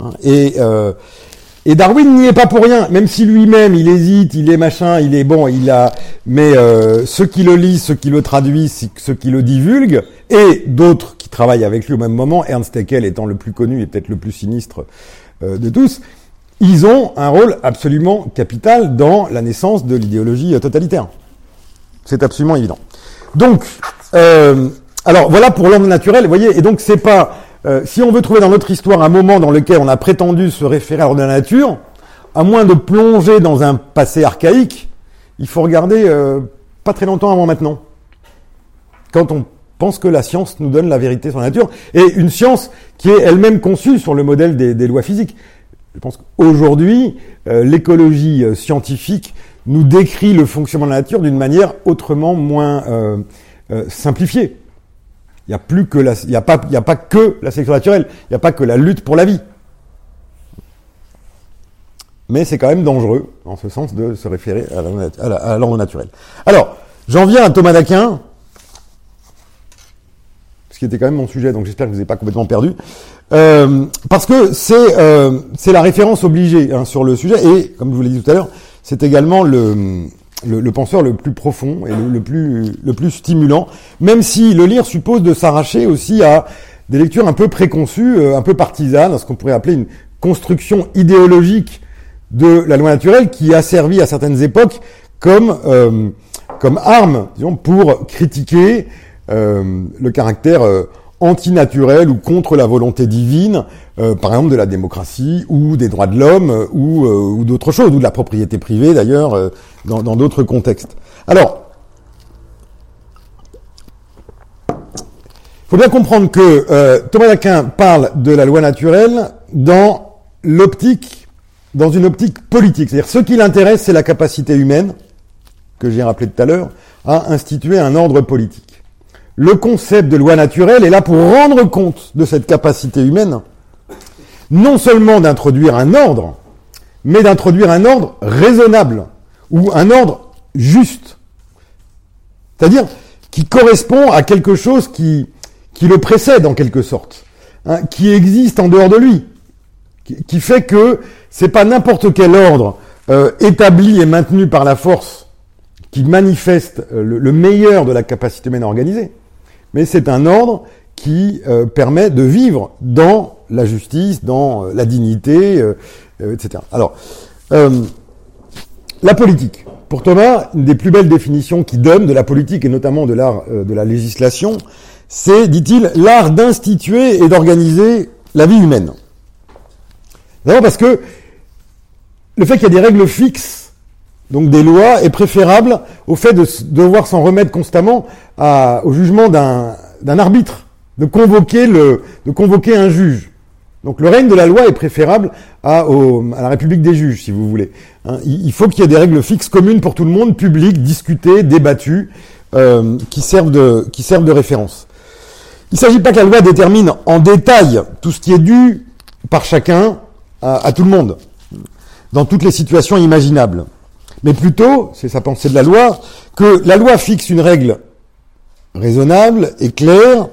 Hein, et euh, et Darwin n'y est pas pour rien, même si lui-même il hésite, il est machin, il est bon, il a, mais euh, ceux qui le lisent, ceux qui le traduisent, ceux qui le divulguent, et d'autres qui travaillent avec lui au même moment, Ernst Haeckel étant le plus connu et peut-être le plus sinistre euh, de tous, ils ont un rôle absolument capital dans la naissance de l'idéologie totalitaire. C'est absolument évident. Donc, euh, alors voilà pour l'homme naturel, vous voyez, et donc c'est pas euh, si on veut trouver dans notre histoire un moment dans lequel on a prétendu se référer à l'ordre de la nature, à moins de plonger dans un passé archaïque, il faut regarder euh, pas très longtemps avant maintenant. Quand on pense que la science nous donne la vérité sur la nature, et une science qui est elle-même conçue sur le modèle des, lois physiques. Je pense qu'aujourd'hui, euh, l'écologie scientifique nous décrit le fonctionnement de la nature d'une manière autrement moins simplifiée. Il n'y a plus que a pas, a pas que la sélection naturelle. Il n'y a pas que la lutte pour la vie. Mais c'est quand même dangereux, en ce sens, de se référer à l'ordre naturel. Alors, j'en viens à Thomas d'Aquin, ce qui était quand même mon sujet, donc j'espère que vous n'avez pas complètement perdu. Euh, parce que c'est euh, c'est la référence obligée hein, sur le sujet, et comme je vous l'ai dit tout à l'heure, c'est également le, le, penseur le plus profond et le, plus, le plus stimulant, même si le lire suppose de s'arracher aussi à des lectures un peu préconçues, euh, un peu partisanes, ce qu'on pourrait appeler une construction idéologique de la loi naturelle qui a servi à certaines époques comme, euh, comme arme disons, pour critiquer le caractère antinaturel ou contre la volonté divine, euh, par exemple de la démocratie ou des droits de l'homme euh, ou, euh, ou d'autres choses, ou de la propriété privée d'ailleurs, dans d'autres contextes. Alors, il faut bien comprendre que Thomas d'Aquin parle de la loi naturelle dans l'optique, dans une optique politique. C'est-à-dire ce qui l'intéresse, c'est la capacité humaine, que j'ai rappelé tout à l'heure, à instituer un ordre politique le concept de loi naturelle est là pour rendre compte de cette capacité humaine, non seulement d'introduire un ordre, mais d'introduire un ordre raisonnable ou un ordre juste. C'est-à-dire qui correspond à quelque chose qui, qui le précède en quelque sorte, hein, qui existe en dehors de lui, qui, fait que c'est pas n'importe quel ordre euh, établi et maintenu par la force qui manifeste euh, le meilleur de la capacité humaine à organiser, mais c'est un ordre qui euh, permet de vivre dans la justice, dans euh, la dignité, euh, etc. Alors, la politique. Pour Thomas, une des plus belles définitions qu'il donne de la politique et notamment de l'art de la législation, c'est, dit-il, l'art d'instituer et d'organiser la vie humaine. D'abord parce que le fait qu'il y a des règles fixes donc des lois, est préférable au fait de devoir s'en remettre constamment au jugement d'un arbitre, de convoquer, le, de convoquer un juge. Donc le règne de la loi est préférable à, à la République des juges, si vous voulez. Hein, il, faut qu'il y ait des règles fixes communes pour tout le monde, publiques, discutées, débattues, euh, qui, servent de, qui servent de référence. Il ne s'agit pas que la loi détermine en détail tout ce qui est dû par chacun à tout le monde, dans toutes les situations imaginables mais plutôt, c'est sa pensée de la loi, que la loi fixe une règle raisonnable et claire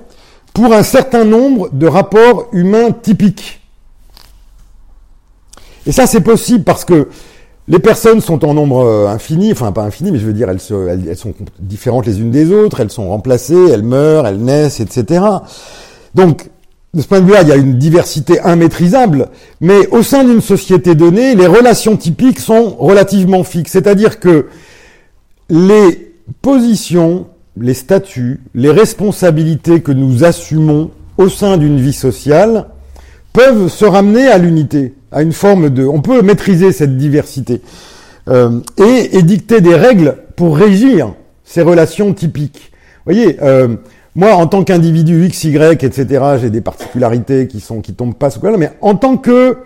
pour un certain nombre de rapports humains typiques. Et ça, c'est possible parce que les personnes sont en nombre euh, infini, enfin pas infini, mais je veux dire, elles, elles, sont différentes les unes des autres, elles sont remplacées, elles meurent, elles naissent, etc. Donc, de ce point de vue-là, il y a une diversité immaîtrisable, mais au sein d'une société donnée, les relations typiques sont relativement fixes. C'est-à-dire que les positions, les statuts, les responsabilités que nous assumons au sein d'une vie sociale peuvent se ramener à l'unité, à une forme de... On peut maîtriser cette diversité euh, et, dicter des règles pour régir ces relations typiques. Vous voyez, euh, moi, en tant qu'individu X, Y, etc., j'ai des particularités qui sont qui tombent pas sous là, mais en tant que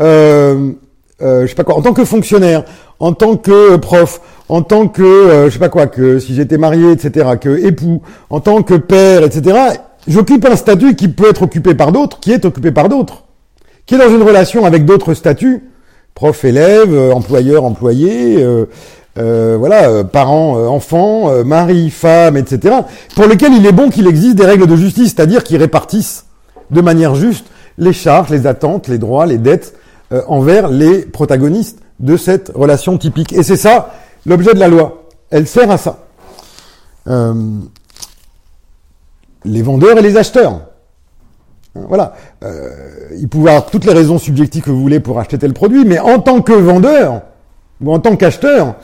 euh, euh, je sais pas quoi, en tant que fonctionnaire, en tant que prof, en tant que euh, je sais pas quoi, que si j'étais marié, etc., que époux, en tant que père, etc., j'occupe un statut qui peut être occupé par d'autres, qui est occupé par d'autres, qui est dans une relation avec d'autres statuts, prof, élève, euh, employeur, employé, euh, euh, voilà, parents, enfants, mari, femme, etc., pour lesquels il est bon qu'il existe des règles de justice, c'est-à-dire qui répartissent de manière juste les charges, les attentes, les droits, les dettes envers les protagonistes de cette relation typique. Et c'est ça l'objet de la loi. Elle sert à ça. les vendeurs et les acheteurs. Voilà. Euh, il pouvait avoir toutes les raisons subjectives que vous voulez pour acheter tel produit, mais en tant que vendeur ou en tant qu'acheteur,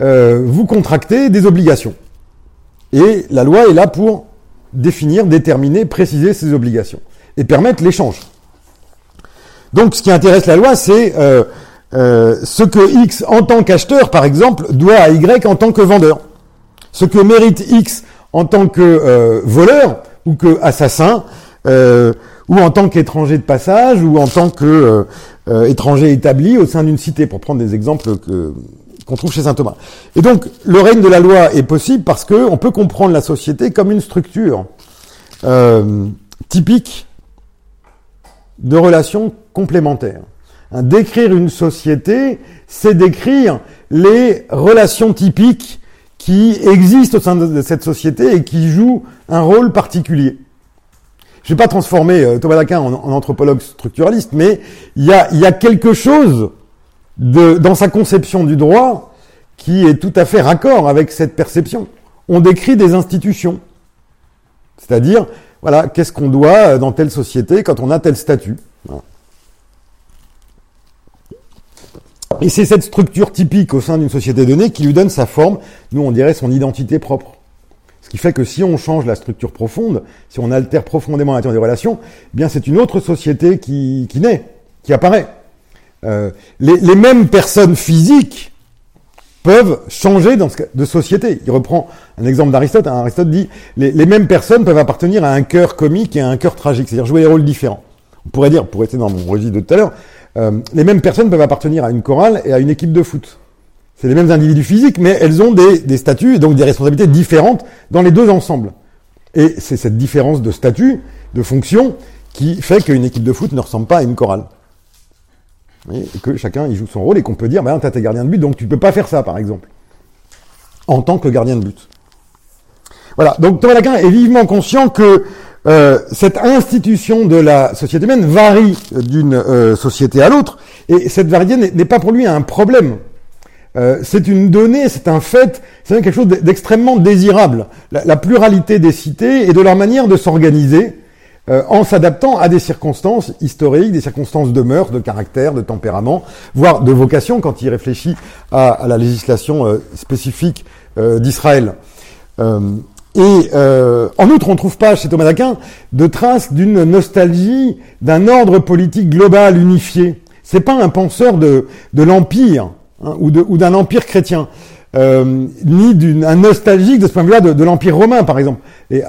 euh, vous contractez des obligations. Et la loi est là pour définir, déterminer, préciser ces obligations et permettre l'échange. Donc ce qui intéresse la loi, c'est euh, ce que X en tant qu'acheteur, par exemple, doit à Y en tant que vendeur. Ce que mérite X en tant que voleur ou que assassin, ou en tant qu'étranger de passage, ou en tant que euh, étranger établi au sein d'une cité, pour prendre des exemples que qu'on trouve chez saint Thomas. Et donc, le règne de la loi est possible parce que on peut comprendre la société comme une structure euh, typique de relations complémentaires. Décrire une société, c'est décrire les relations typiques qui existent au sein de cette société et qui jouent un rôle particulier je vais pas transformer euh, Thomas d'Aquin en, anthropologue structuraliste, mais il y a, y a quelque chose de, dans sa conception du droit qui est tout à fait raccord avec cette perception. On décrit des institutions. C'est-à-dire, voilà, qu'est-ce qu'on doit euh, dans telle société quand on a tel statut. Et c'est cette structure typique au sein d'une société donnée qui lui donne sa forme, nous on dirait son identité propre. Ce qui fait que si on change la structure profonde, si on altère profondément la nature des relations, eh bien c'est une autre société qui, qui naît, qui apparaît. Euh, les, mêmes personnes physiques peuvent changer de société. Il reprend un exemple d'Aristote. Hein. Aristote dit les, mêmes personnes peuvent appartenir à un cœur comique et à un cœur tragique, c'est-à-dire jouer des rôles différents. On pourrait dire, pour rester dans mon registre de tout à l'heure, euh, les mêmes personnes peuvent appartenir à une chorale et à une équipe de foot. C'est les mêmes individus physiques, mais elles ont des, des statuts et donc des responsabilités différentes dans les deux ensembles. Et c'est cette différence de statut, de fonction, qui fait qu'une équipe de foot ne ressemble pas à une chorale. Et que chacun y joue son rôle et qu'on peut dire, bah, tu es gardien de but, donc tu peux pas faire ça, par exemple. En tant que gardien de but. Voilà. Donc Thomas Laquin est vivement conscient que euh, cette institution de la société humaine varie d'une euh, société à l'autre, et cette variété n'est pas pour lui un problème. Euh, c'est une donnée, c'est un fait, c'est quelque chose d'extrêmement désirable. La, pluralité des cités et de leur manière de s'organiser euh, en s'adaptant à des circonstances historiques, des circonstances de mœurs, de caractère, de tempérament, voire de vocation quand il réfléchit à, la législation euh, spécifique d'Israël. et en outre, on ne trouve pas chez Thomas d'Aquin de traces d'une nostalgie d'un ordre politique global unifié. C'est pas un penseur de, de l'empire Hein, ou d'un empire chrétien, euh, ni d'un nostalgique de ce point de vue-là de, l'empire romain, par exemple. Et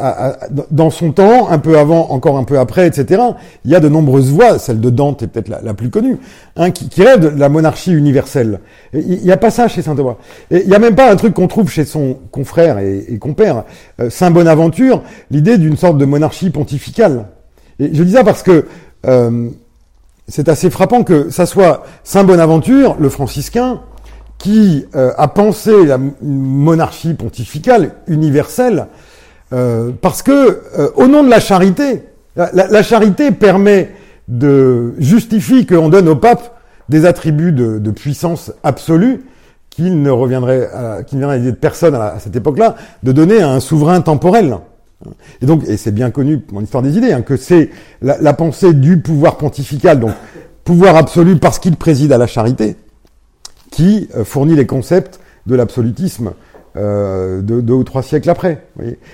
dans son temps, un peu avant, encore un peu après, etc., il y a de nombreuses voix, celle de Dante est peut-être la, plus connue, hein, qui, qui rêve de la monarchie universelle. il n'y a pas ça chez saint Thomas. Et il n'y a même pas un truc qu'on trouve chez son confrère et, compère, euh, saint Bonaventure, l'idée d'une sorte de monarchie pontificale. Et je dis ça parce que euh, c'est assez frappant que ça soit Saint Bonaventure, le franciscain, qui euh, a pensé la monarchie pontificale universelle, euh, parce que euh, au nom de la charité, la, charité permet de justifie qu'on donne au pape des attributs de, puissance absolue qu'il ne reviendrait, qu'il ne viendrait à l'idée de personne à, cette époque-là de donner à un souverain temporel. Et donc, et c'est bien connu mon histoire des idées, hein, que c'est la, pensée du pouvoir pontifical, donc pouvoir absolu parce qu'il préside à la charité, qui euh, fournit les concepts de l'absolutisme euh, de deux ou trois siècles après.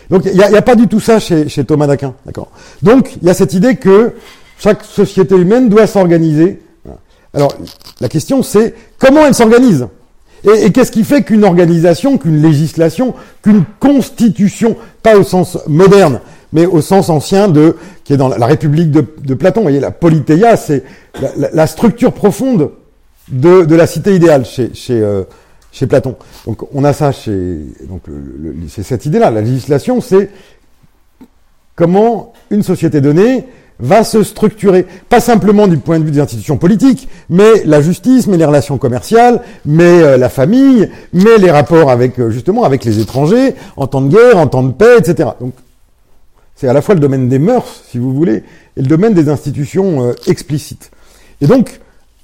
donc il n'y a, pas du tout ça chez, chez Thomas d'Aquin, d'accord. Donc il y a cette idée que chaque société humaine doit s'organiser. Alors la question c'est comment elle s'organise? Et, qu'est-ce qui fait qu'une organisation, qu'une législation, qu'une constitution, pas au sens moderne, mais au sens ancien de qui est dans la, République de, Platon. Vous voyez, la politeia, c'est la, structure profonde de, de, la cité idéale chez, chez, euh, chez Platon. Donc on a ça chez donc c'est cette idée-là. La législation, c'est comment une société donnée va se structurer, pas simplement du point de vue des institutions politiques, mais la justice, mais les relations commerciales, mais euh, la famille, mais les rapports avec euh, justement avec les étrangers, en temps de guerre, en temps de paix, etc. Donc c'est à la fois le domaine des mœurs, si vous voulez, et le domaine des institutions euh, explicites. Et donc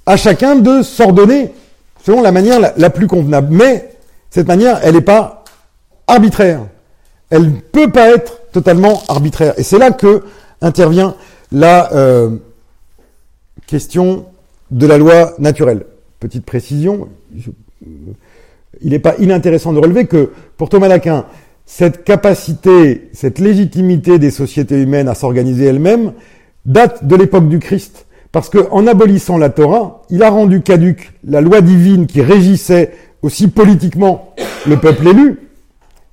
à chacun de s'ordonner selon la manière la, plus convenable. Mais cette manière, elle n'est pas arbitraire. Elle ne peut pas être totalement arbitraire. Et c'est là que intervient la euh, question de la loi naturelle. Petite précision, il n'est pas inintéressant de relever que pour Thomas d'Aquin, cette capacité, cette légitimité des sociétés humaines à s'organiser elles-mêmes date de l'époque du Christ. Parce qu'en abolissant la Torah, il a rendu caduque la loi divine qui régissait aussi politiquement le peuple élu.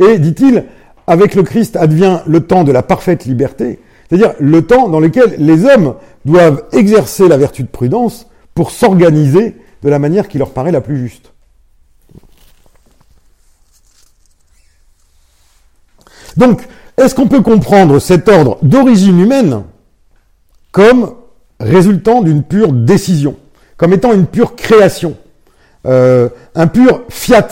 Et, dit-il, avec le Christ advient le temps de la parfaite liberté, c'est-à-dire le temps dans lequel les hommes doivent exercer la vertu de prudence pour s'organiser de la manière qui leur paraît la plus juste. Donc, est-ce qu'on peut comprendre cet ordre d'origine humaine comme résultant d'une pure décision, comme étant une pure création, euh, un pur fiat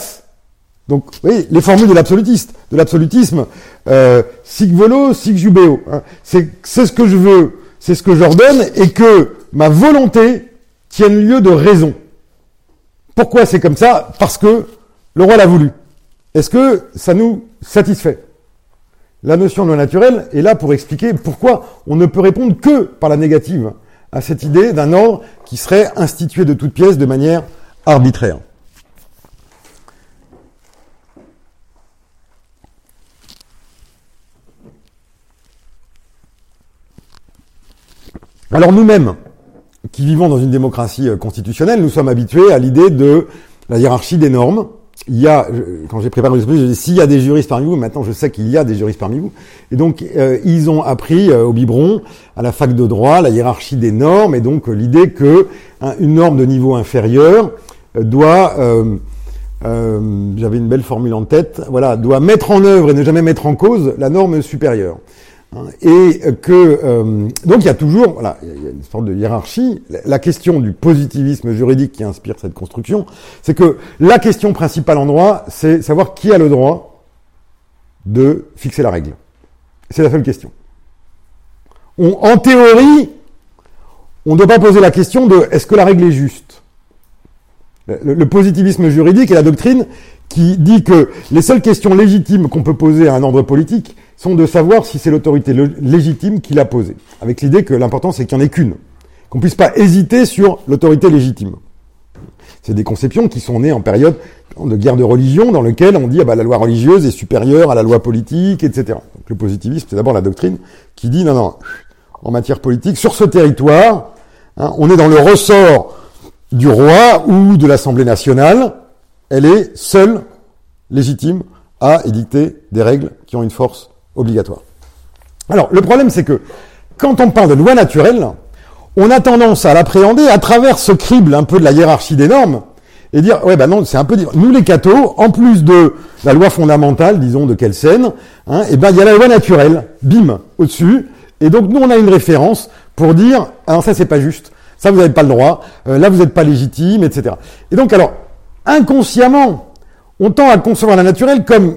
donc, vous voyez, les formules de l'absolutiste, de l'absolutisme, euh, sig volo, sig jubeo. Hein. C'est, ce que je veux, c'est ce que j'ordonne, et que ma volonté tienne lieu de raison. Pourquoi c'est comme ça? Parce que le roi l'a voulu. Est-ce que ça nous satisfait? La notion de loi naturelle est là pour expliquer pourquoi on ne peut répondre que par la négative à cette idée d'un ordre qui serait institué de toutes pièces de manière arbitraire. Alors nous-mêmes, qui vivons dans une démocratie euh, constitutionnelle, nous sommes habitués à l'idée de la hiérarchie des normes. Il y a, quand j'ai préparé le j'ai dit s'il y a des juristes parmi vous, maintenant je sais qu'il y a des juristes parmi vous, et donc euh, ils ont appris euh, au biberon, à la fac de droit, la hiérarchie des normes, et donc l'idée que une norme de niveau inférieur doit, j'avais une belle formule en tête, voilà, doit mettre en œuvre et ne jamais mettre en cause la norme supérieure. Et que euh, donc il y a toujours voilà il y a une sorte de hiérarchie. La question du positivisme juridique qui inspire cette construction, c'est que la question principale en droit, c'est savoir qui a le droit de fixer la règle. C'est la seule question. On, en théorie, on ne doit pas poser la question de est-ce que la règle est juste? Le positivisme juridique est la doctrine qui dit que les seules questions légitimes qu'on peut poser à un ordre politique, sont de savoir si c'est l'autorité légitime qui l'a posée, avec l'idée que l'important c'est qu'il n'y en ait qu'une, qu'on puisse pas hésiter sur l'autorité légitime. C'est des conceptions qui sont nées en période de guerre de religion, dans lequel on dit ah bah, la loi religieuse est supérieure à la loi politique, etc. Le positivisme, c'est d'abord la doctrine qui dit non, non, en matière politique, sur ce territoire, hein, on est dans le ressort du roi ou de l'Assemblée nationale, elle est seule légitime à édicter des règles qui ont une force obligatoire. Alors, le problème, c'est que quand on parle de loi naturelle, on a tendance à l'appréhender à travers ce crible un peu de la hiérarchie des normes et dire ouais ben non c'est un peu nous les cathos en plus de la loi fondamentale disons de Kelsen hein, et eh ben il y a la loi naturelle. Bim au-dessus. Et donc nous on a une référence pour dire alors ça c'est pas juste ça vous n'avez pas le droit euh, là vous n'êtes pas légitime etc et donc alors inconsciemment on tend à concevoir la naturelle comme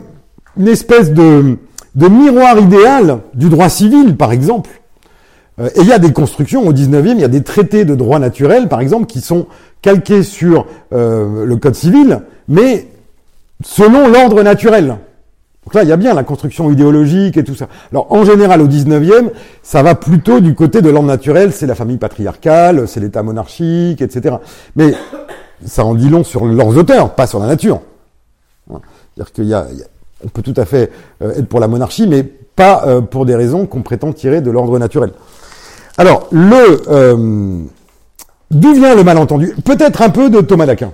une espèce de miroir idéal du droit civil, par exemple. Euh, et il y a des constructions au 19e, il y a des traités de droit naturel, par exemple, qui sont calqués sur euh, le code civil, mais selon l'ordre naturel. Donc là, il y a bien la construction idéologique et tout ça. Alors, en général, au 19e, ça va plutôt du côté de l'ordre naturel, c'est la famille patriarcale, c'est l'État monarchique, etc. Mais ça en dit long sur leurs auteurs, pas sur la nature. C'est-à-dire qu'il y a on peut tout à fait euh, être pour la monarchie, mais pas euh, pour des raisons qu'on prétend tirer de l'ordre naturel. Alors, le euh, d'où vient le malentendu? Peut-être un peu de Thomas d'Aquin.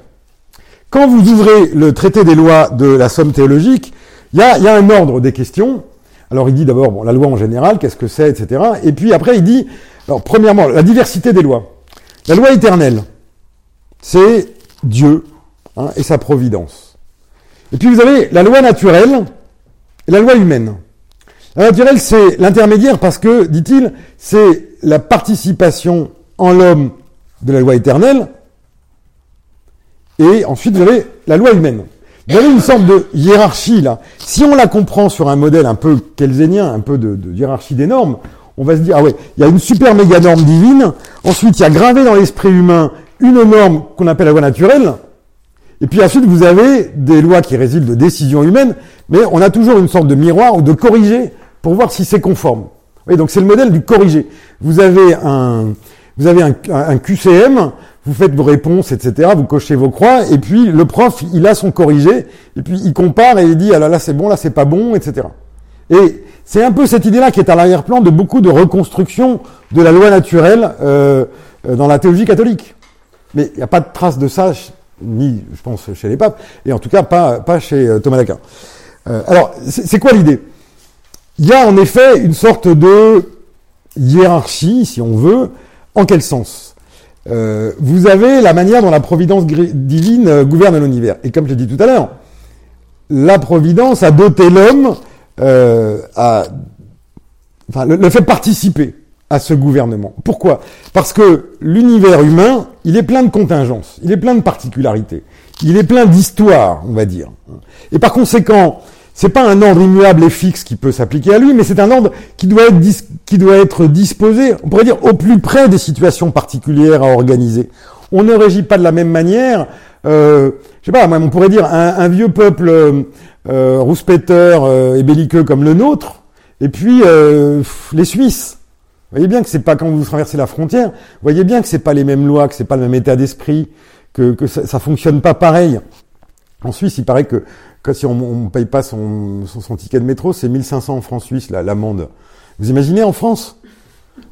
Quand vous ouvrez le traité des lois de la Somme théologique, il y a, un ordre des questions. Alors il dit d'abord bon, la loi en général, qu'est-ce que c'est, etc. Et puis après il dit, alors premièrement, la diversité des lois. La loi éternelle, c'est Dieu hein, et sa providence. Et puis vous avez la loi naturelle et la loi humaine. La loi naturelle, c'est l'intermédiaire parce que, dit-il, c'est la participation en l'homme de la loi éternelle, et ensuite vous avez la loi humaine. Vous avez une sorte de hiérarchie là. Si on la comprend sur un modèle un peu kelsénien, un peu de, de hiérarchie des normes, on va se dire, ah ouais, il y a une super méga norme divine, ensuite il y a gravé dans l'esprit humain une norme qu'on appelle la loi naturelle, et puis ensuite vous avez des lois qui résultent de décisions humaines, mais on a toujours une sorte de miroir ou de corriger pour voir si c'est conforme. Oui, donc c'est le modèle du corrigé. Vous avez un, vous avez un, QCM, vous faites vos réponses, etc. Vous cochez vos croix, et puis le prof, il a son corrigé, et puis il compare et il dit ah là là c'est bon, là c'est pas bon, etc. Et c'est un peu cette idée-là qui est à l'arrière-plan de beaucoup de reconstruction de la loi naturelle euh, euh dans la théologie catholique. Mais il n'y a pas de trace de ça, ni je pense chez les papes, et en tout cas pas, pas chez euh, Thomas d'Aquin. Euh, alors, c'est quoi l'idée? Il y a en effet une sorte de hiérarchie, si on veut, en quel sens? Euh, Vous avez la manière dont la providence divine euh, gouverne l'univers. Et comme je l'ai dit tout à l'heure, la providence a doté l'homme euh, enfin, le, fait participer à ce gouvernement. Pourquoi? Parce que l'univers humain, il est plein de contingences, il est plein de particularités, il est plein d'histoires, on va dire. Et par conséquent, c'est pas un ordre immuable et fixe qui peut s'appliquer à lui, mais c'est un ordre qui doit être qui doit être disposé, on pourrait dire au plus près des situations particulières à organiser. On ne régit pas de la même manière. Euh, je sais pas, on pourrait dire un, un vieux peuple euh, euh, rouspéteur euh, et belliqueux comme le nôtre, et puis euh, les Suisses. Vous voyez bien que c'est pas quand vous traversez la frontière, vous voyez bien que c'est pas les mêmes lois, que c'est pas le même état d'esprit, que, que ça, ça fonctionne pas pareil. En Suisse, il paraît que, que si on ne paye pas son, son, ticket de métro, c'est 1500 francs suisses l'amende. Vous imaginez en France?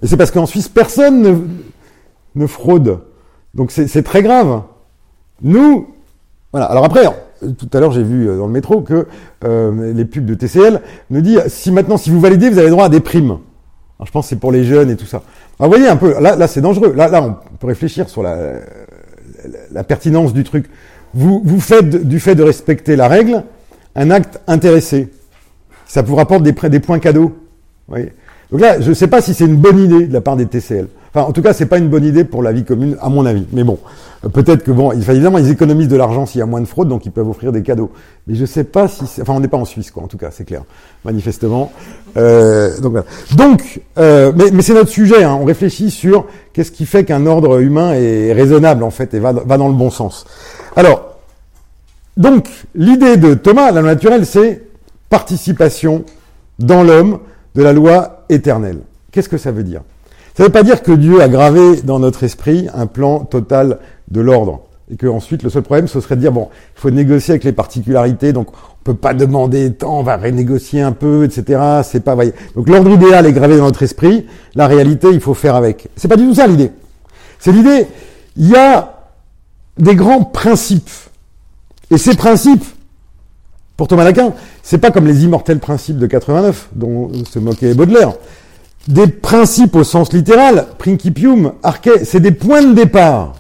Et c'est parce qu'en Suisse, personne ne, ne fraude. Donc c'est très grave. Nous, voilà. Alors après, tout à l'heure, j'ai vu euh, dans le métro que euh, les pubs de TCL nous disent si maintenant, si vous validez, vous avez droit à des primes. Alors, je pense c'est pour les jeunes et tout ça. Alors, vous voyez un peu, là, là c'est dangereux. Là, là, on peut réfléchir sur la, la, pertinence du truc. Vous, vous faites du fait de respecter la règle un acte intéressé. Ça vous rapporte des, des points cadeaux. Voyez Donc là, je ne sais pas si c'est une bonne idée de la part des TCL. Enfin, en tout cas, c'est pas une bonne idée pour la vie commune, à mon avis. Mais bon, euh, peut-être que bon, évidemment, ils économisent de l'argent s'il y a moins de fraude, donc ils peuvent offrir des cadeaux. Mais je sais pas si, enfin, on n'est pas en Suisse, quoi. En tout cas, c'est clair, manifestement. Euh, donc, voilà. donc, euh, mais, mais c'est notre sujet. Hein. On réfléchit sur qu'est-ce qui fait qu'un ordre humain est raisonnable en fait et va, va dans le bon sens. Alors, donc, l'idée de Thomas, la loi naturelle, c'est participation dans l'homme de la loi éternelle. Qu'est-ce que ça veut dire? Ça ne veut pas dire que Dieu a gravé dans notre esprit un plan total de l'ordre. Et que ensuite, le seul problème, ce serait de dire, bon, il faut négocier avec les particularités, donc on peut pas demander tant, on va renégocier un peu, etc. C'est pas, voyez. Donc l'ordre idéal est gravé dans notre esprit, la réalité, il faut faire avec. C'est pas du tout ça l'idée. C'est l'idée, il y a des grands principes. Et ces principes, pour Thomas Laquin, c'est pas comme les immortels principes de 89, dont se moquait Baudelaire des principes au sens littéral, principium, arché, c'est des points de départ.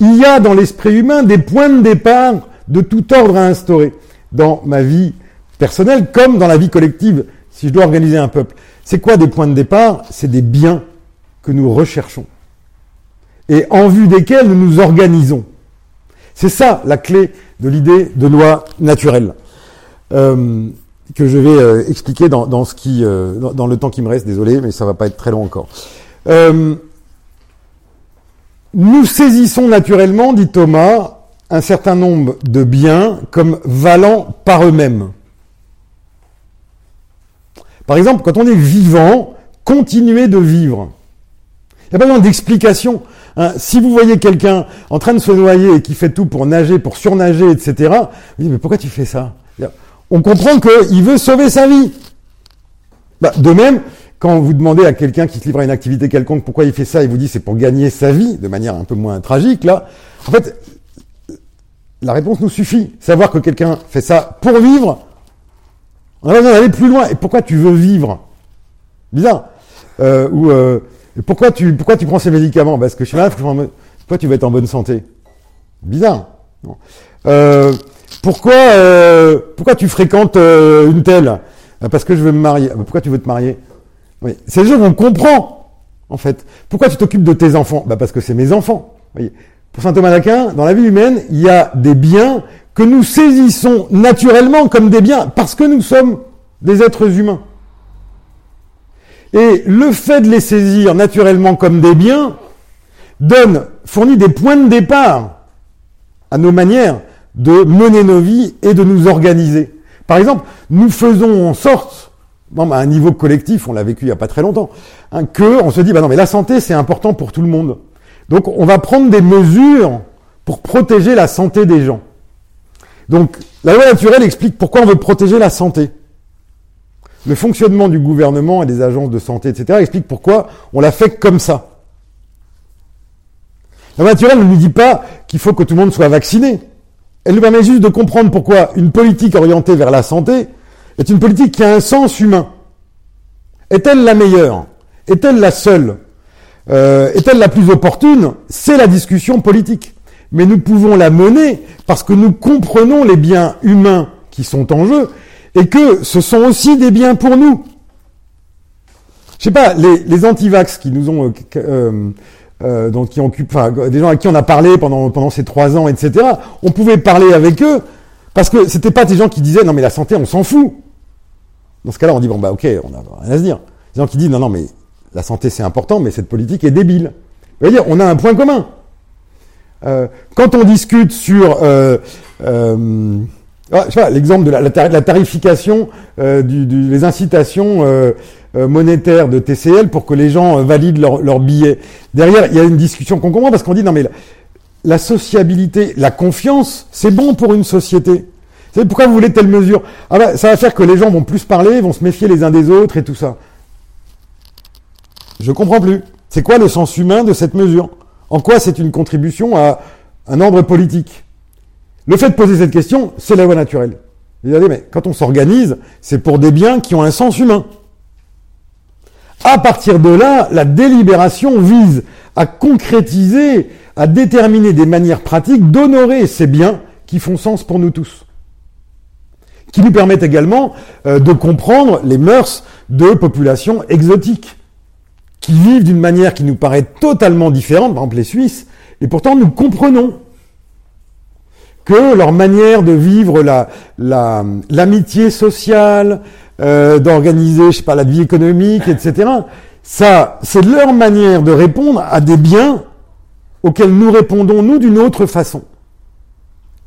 Il y a dans l'esprit humain des points de départ de tout ordre à instaurer dans ma vie personnelle comme dans la vie collective, si je dois organiser un peuple. C'est quoi des points de départ? C'est des biens que nous recherchons et en vue desquels nous nous organisons. C'est ça la clé de l'idée de loi naturelle. Euh, que je vais euh, expliquer euh, dans, le temps qui me reste. Désolé, mais ça va pas être très long encore. Nous saisissons naturellement, dit Thomas, un certain nombre de biens comme valant par eux-mêmes. Par exemple, quand on est vivant, continuez de vivre. Il n'y a pas besoin d'explication. Hein. si vous voyez quelqu'un en train de se noyer et qui fait tout pour nager, pour surnager, etc., vous dites, mais pourquoi tu fais ça? On comprend qu'il veut sauver sa vie. Bah, de même, quand vous demandez à quelqu'un qui se livre à une activité quelconque pourquoi il fait ça, il vous dit c'est pour gagner sa vie, de manière un peu moins tragique, là, en fait, la réponse nous suffit. Savoir que quelqu'un fait ça pour vivre, on a besoin d'aller plus loin. Et pourquoi tu veux vivre? Bizarre. Euh, ou euh, pourquoi tu pourquoi tu prends ces médicaments? Parce que je suis là, pourquoi tu veux être en bonne santé? Bizarre. Euh, pourquoi, euh, pourquoi tu fréquentes euh, une telle? Parce que je veux me marier. Pourquoi tu veux te marier? Oui. C'est les gens qu'on comprend, en fait. Pourquoi tu t'occupes de tes enfants? Bah Parce que c'est mes enfants. Pour saint Thomas d'Aquin, dans la vie humaine, il y a des biens que nous saisissons naturellement comme des biens parce que nous sommes des êtres humains. Et le fait de les saisir naturellement comme des biens donne, fournit des points de départ à nos manières de mener nos vies et de nous organiser. Par exemple, nous faisons en sorte, à un niveau collectif, on l'a vécu il n'y a pas très longtemps, hein, que on se dit, bah non, mais la santé c'est important pour tout le monde. Donc on va prendre des mesures pour protéger la santé des gens. Donc la loi naturelle explique pourquoi on veut protéger la santé. Le fonctionnement du gouvernement et des agences de santé, etc., explique pourquoi on l'a fait comme ça. La loi naturelle ne nous dit pas qu'il faut que tout le monde soit vacciné. Elle nous permet juste de comprendre pourquoi une politique orientée vers la santé est une politique qui a un sens humain. Est-elle la meilleure? Est-elle la seule? Euh, Est-elle la plus opportune? C'est la discussion politique. Mais nous pouvons la mener parce que nous comprenons les biens humains qui sont en jeu et que ce sont aussi des biens pour nous. Je sais pas, les, les antivax qui nous ont euh, euh, euh, donc qui occupent, enfin, des gens à qui on a parlé pendant pendant ces trois ans, etc. On pouvait parler avec eux parce que c'était pas des gens qui disaient non mais la santé on s'en fout. Dans ce cas-là, on dit bon bah ok, on a rien à se dire. Des gens qui disent non non mais la santé c'est important, mais cette politique est débile. Vous dire, on a un point commun. Euh, quand on discute sur euh, euh, ah, je sais pas, l'exemple de la, tarification, euh, du, du, les incitations euh, euh, monétaires de TCL pour que les gens valident leurs leur billets. Derrière, il y a une discussion qu'on comprend parce qu'on dit non mais la, la sociabilité, la confiance, c'est bon pour une société. Vous savez pourquoi vous voulez telle mesure? Ah bah, ça va faire que les gens vont plus parler, vont se méfier les uns des autres et tout ça. Je comprends plus. C'est quoi le sens humain de cette mesure? En quoi c'est une contribution à un ordre politique? Le fait de poser cette question, c'est la loi naturelle. Vous allez, mais quand on s'organise, c'est pour des biens qui ont un sens humain. À partir de là, la délibération vise à concrétiser, à déterminer des manières pratiques d'honorer ces biens qui font sens pour nous tous. Qui nous permettent également euh, de comprendre les mœurs de populations exotiques, qui vivent d'une manière qui nous paraît totalement différente, par exemple les Suisses, et pourtant nous comprenons que leur manière de vivre la, la, l'amitié sociale, euh, d'organiser, je sais pas, la vie économique, etc. Ça, c'est leur manière de répondre à des biens auxquels nous répondons, nous, d'une autre façon.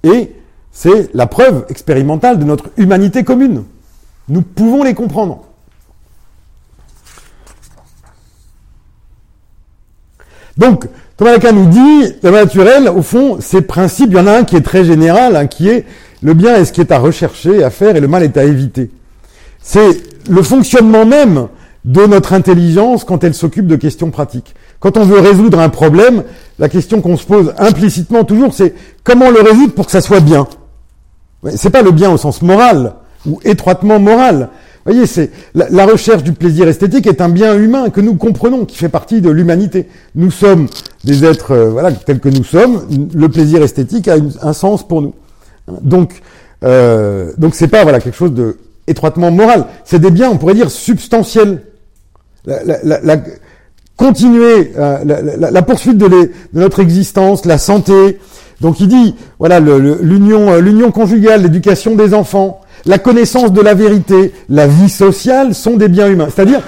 Et c'est la preuve expérimentale de notre humanité commune. Nous pouvons les comprendre. Donc, Thomas Lacan nous dit, la naturelle, au fond, ces principes, il y en a un qui est très général, hein, qui est le bien est ce qui est à rechercher, à faire, et le mal est à éviter. C'est le fonctionnement même de notre intelligence quand elle s'occupe de questions pratiques. Quand on veut résoudre un problème, la question qu'on se pose implicitement toujours, c'est comment le résoudre pour que ça soit bien. C'est pas le bien au sens moral ou étroitement moral, voyez, c'est la, recherche du plaisir esthétique est un bien humain que nous comprenons, qui fait partie de l'humanité. Nous sommes des êtres, euh, voilà, tels que nous sommes. Le plaisir esthétique a un sens pour nous. Donc, euh, donc c'est pas voilà quelque chose de étroitement moral. C'est des biens, on pourrait dire substantiels. La, la, continuer euh, la, poursuite de, de, notre existence, la santé. Donc il dit voilà l'union l'union conjugale, l'éducation des enfants la connaissance de la vérité, la vie sociale sont des biens humains. C'est-à-dire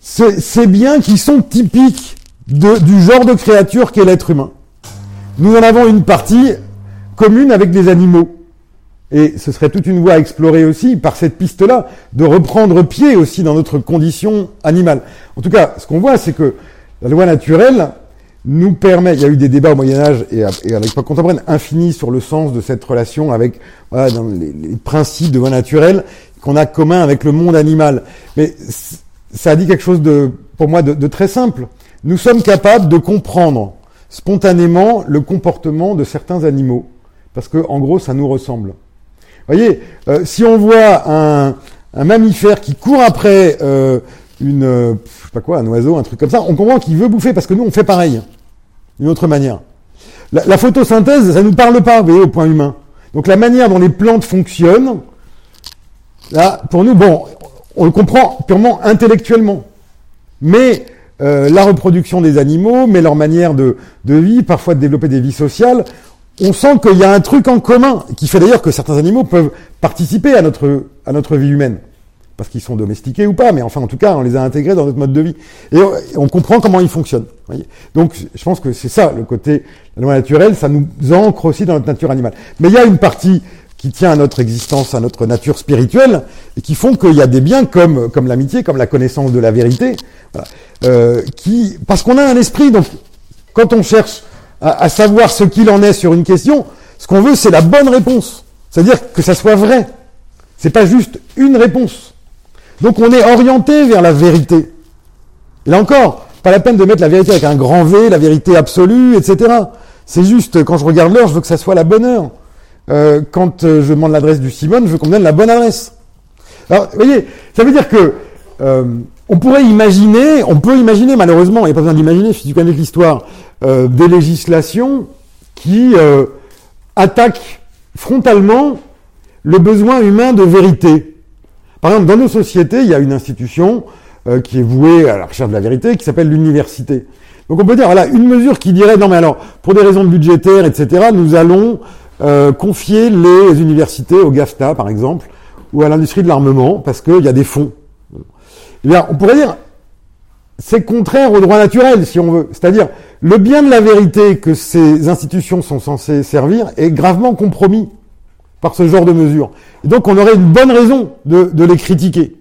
ces biens qui sont typiques du genre de créature qu'est l'être humain. Nous en avons une partie commune avec des animaux. Et ce serait toute une voie à explorer aussi par cette piste-là, de reprendre pied aussi dans notre condition animale. En tout cas, ce qu'on voit, c'est que la loi naturelle, nous permet, il y a eu des débats au Moyen Âge et à, à l'époque contemporaine infinis sur le sens de cette relation avec voilà, les, principes de voie naturelle qu'on a commun avec le monde animal. Mais ça dit quelque chose de, pour moi, de, de, très simple. Nous sommes capables de comprendre spontanément le comportement de certains animaux parce que en gros, ça nous ressemble. Vous voyez, euh, si on voit un, un, mammifère qui court après euh, une, euh, je sais pas quoi, un oiseau, un truc comme ça, on comprend qu'il veut bouffer parce que nous, on fait pareil d'une autre manière. La, photosynthèse, ça ne nous parle pas, vous voyez, au point humain. Donc la manière dont les plantes fonctionnent, Là, pour nous, bon, on le comprend purement intellectuellement. Mais euh, la reproduction des animaux, mais leur manière de, de vie, parfois de développer des vies sociales, on sent qu'il y a un truc en commun, qui fait d'ailleurs que certains animaux peuvent participer à notre, à notre vie humaine. Parce qu'ils sont domestiqués ou pas, mais enfin en tout cas on les a intégrés dans notre mode de vie. Et on, comprend comment ils fonctionnent. Donc je pense que c'est ça le côté la loi naturelle, ça nous ancre aussi dans notre nature animale. Mais il y a une partie qui tient à notre existence, à notre nature spirituelle, et qui font qu'il y a des biens comme, comme l'amitié, comme la connaissance de la vérité, euh, qui, parce qu'on a un esprit, donc quand on cherche à, à savoir ce qu'il en est sur une question, ce qu'on veut, c'est la bonne réponse. C'est-à-dire que ça soit vrai. C'est pas juste une réponse. Donc on est orienté vers la vérité. Et là encore, pas la peine de mettre la vérité avec un grand V, la vérité absolue, etc. C'est juste, quand je regarde l'heure, je veux que ça soit la bonne heure. Euh, quand euh, je demande l'adresse du Simone, je veux qu'on me donne la bonne adresse. Alors, vous voyez, ça veut dire que euh, on pourrait imaginer, on peut imaginer malheureusement, il n'y a pas besoin d'imaginer, si tu connais l'histoire, des législations qui attaquent frontalement le besoin humain de vérité. Par exemple, dans nos sociétés, il y a une institution qui est vouée à la recherche de la vérité, qui s'appelle l'université. Donc on peut dire, voilà, une mesure qui dirait, non mais alors, pour des raisons budgétaires, etc., nous allons euh, confier les universités au GAFTA, par exemple, ou à l'industrie de l'armement, parce qu'il y a des fonds. Eh bien, on pourrait dire, c'est contraire au droit naturel, si on veut. C'est-à-dire, le bien de la vérité que ces institutions sont censées servir est gravement compromis par ce genre de mesures. Donc, on aurait une bonne raison de, les critiquer.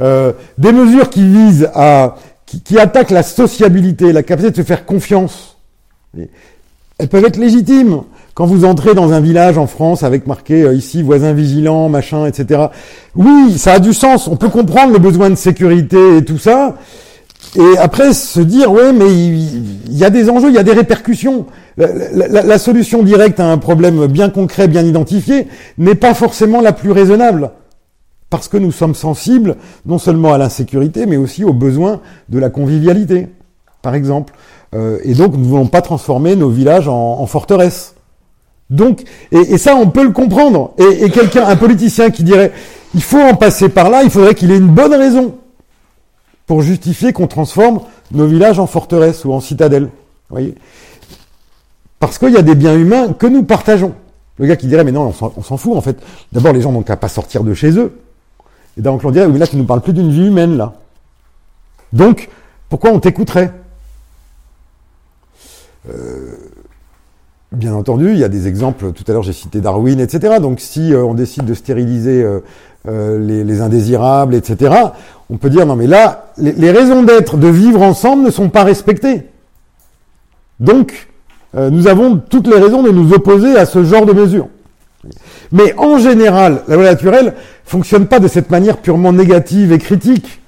Euh, des mesures qui visent à, qui, qui attaquent la sociabilité, la capacité de se faire confiance, elles peuvent être légitimes. Quand vous entrez dans un village en France avec marqué euh, ici voisin vigilant, machin, etc. Oui, ça a du sens. On peut comprendre le besoin de sécurité et tout ça. Et après se dire, ouais, mais il, y a des enjeux, il y a des répercussions. La, solution directe à un problème bien concret, bien identifié, n'est pas forcément la plus raisonnable. Parce que nous sommes sensibles non seulement à l'insécurité, mais aussi aux besoins de la convivialité, par exemple. Euh, et donc, nous ne voulons pas transformer nos villages en, en forteresses. Donc, et, ça, on peut le comprendre. Et, quelqu'un, un politicien qui dirait, il faut en passer par là, il faudrait qu'il ait une bonne raison pour justifier qu'on transforme nos villages en forteresses ou en citadelles. Voyez Parce qu'il y a des biens humains que nous partageons. Le gars qui dirait, mais non, on s'en fout, en fait. D'abord, les gens n'ont qu'à pas sortir de chez eux. Et donc, on dirait, mais là, tu nous parles plus d'une vie humaine, là. Donc, pourquoi on t'écouterait? Euh, Bien entendu, il y a des exemples, tout à l'heure j'ai cité Darwin, etc. Donc si euh, on décide de stériliser euh, euh, les, indésirables, etc., on peut dire non mais là, les, raisons d'être, de vivre ensemble ne sont pas respectées. Donc, nous avons toutes les raisons de nous opposer à ce genre de mesures. Mais en général, la loi naturelle fonctionne pas de cette manière purement négative et critique.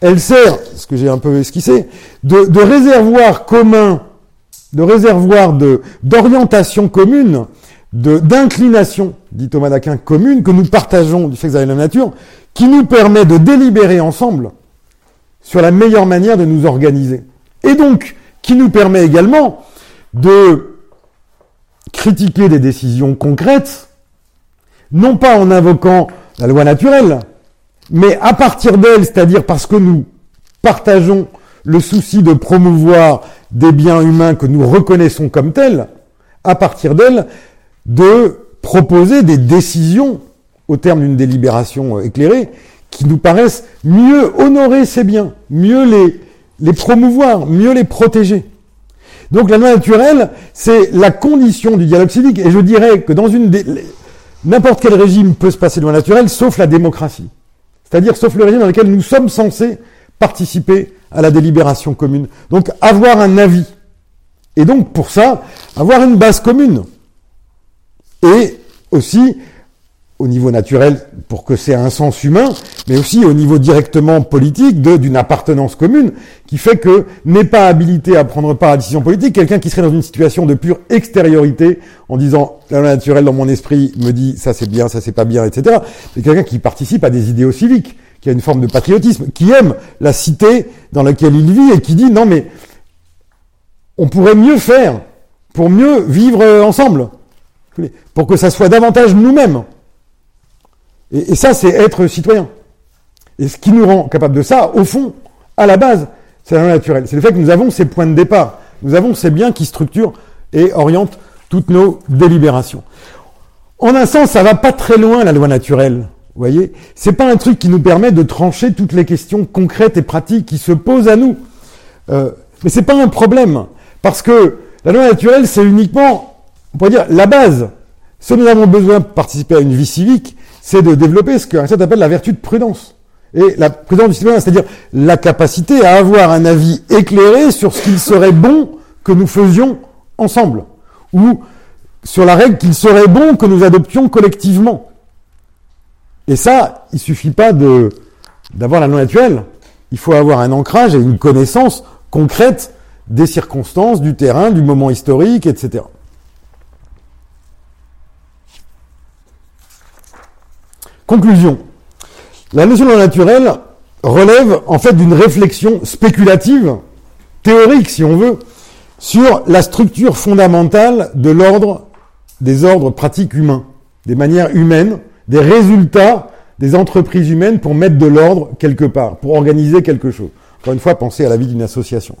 Elle sert, ce que j'ai un peu esquissé, de, de réservoir commun de réservoir de, d'orientation commune, de, d'inclination, dit Thomas d'Aquin, commune, que nous partageons du fait que avez la nature, qui nous permet de délibérer ensemble sur la meilleure manière de nous organiser. Et donc, qui nous permet également de critiquer des décisions concrètes, non pas en invoquant la loi naturelle, mais à partir d'elle, c'est-à-dire parce que nous partageons le souci de promouvoir des biens humains que nous reconnaissons comme tels, à partir d'elle, de proposer des décisions au terme d'une délibération euh, éclairée qui nous paraissent mieux honorer ces biens, mieux les, les promouvoir, mieux les protéger. Donc la loi naturelle, c'est la condition du dialogue civique. Et je dirais que dans une n'importe quel régime peut se passer de loi naturelle, sauf la démocratie. C'est-à-dire sauf le régime dans lequel nous sommes censés participer à la délibération commune. Donc avoir un avis. Et donc pour ça, avoir une base commune. Et aussi au niveau naturel pour que c'est un sens humain, mais aussi au niveau directement politique d'une appartenance commune qui fait que n'est pas habilité à prendre part à la décision politique quelqu'un qui serait dans une situation de pure extériorité en disant la naturelle dans mon esprit me dit ça c'est bien, ça c'est pas bien, etc. C'est quelqu'un qui participe à des idéaux civiques qui a une forme de patriotisme, qui aime la cité dans laquelle il vit et qui dit non mais on pourrait mieux faire pour mieux vivre ensemble, pour que ça soit davantage nous-mêmes. Et, ça, c'est être citoyen. Et ce qui nous rend capable de ça, au fond, à la base, c'est la loi naturelle. C'est le fait que nous avons ces points de départ. Nous avons ces biens qui structurent et orientent toutes nos délibérations. En un sens, ça va pas très loin la loi naturelle. Vous voyez, c'est pas un truc qui nous permet de trancher toutes les questions concrètes et pratiques qui se posent à nous. Euh, mais c'est pas un problème parce que la loi naturelle, c'est uniquement, on pourrait dire, la base. Si nous avons besoin de participer à une vie civique, c'est de développer ce que ça appelle la vertu de prudence. Et la prudence du citoyen, c'est-à-dire la capacité à avoir un avis éclairé sur ce qu'il serait bon que nous faisions ensemble, ou sur la règle qu'il serait bon que nous adoptions collectivement. Et ça, il suffit pas de d'avoir la loi naturelle. Il faut avoir un ancrage et une connaissance concrète des circonstances, du terrain, du moment historique, etc. Conclusion. La notion de loi naturelle relève en fait d'une réflexion spéculative, théorique si on veut, sur la structure fondamentale de l'ordre des ordres pratiques humains, des manières humaines, des résultats des entreprises humaines pour mettre de l'ordre quelque part, pour organiser quelque chose. Encore une fois, pensez à la vie d'une association.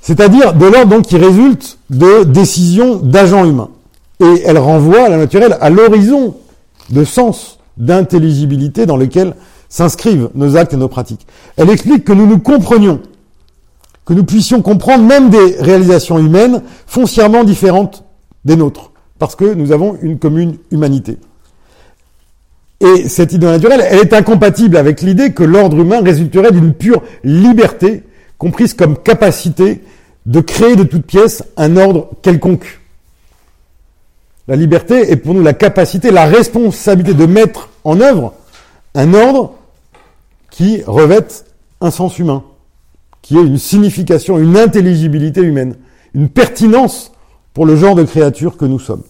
C'est-à-dire de l'ordre donc qui résulte de décisions d'agents humains. Et elle renvoie à la naturelle à l'horizon de sens, d'intelligibilité dans lequel s'inscrivent nos actes et nos pratiques. Elle explique que nous nous comprenions, que nous puissions comprendre même des réalisations humaines foncièrement différentes des nôtres parce que nous avons une commune humanité. Et cette idée naturelle, elle est incompatible avec l'idée que l'ordre humain résulterait d'une pure liberté, comprise comme capacité de créer de toutes pièces un ordre quelconque. La liberté est pour nous la capacité, la responsabilité de mettre en œuvre un ordre qui revête un sens humain, qui est une signification, une intelligibilité humaine, une pertinence pour le genre de créature que nous sommes.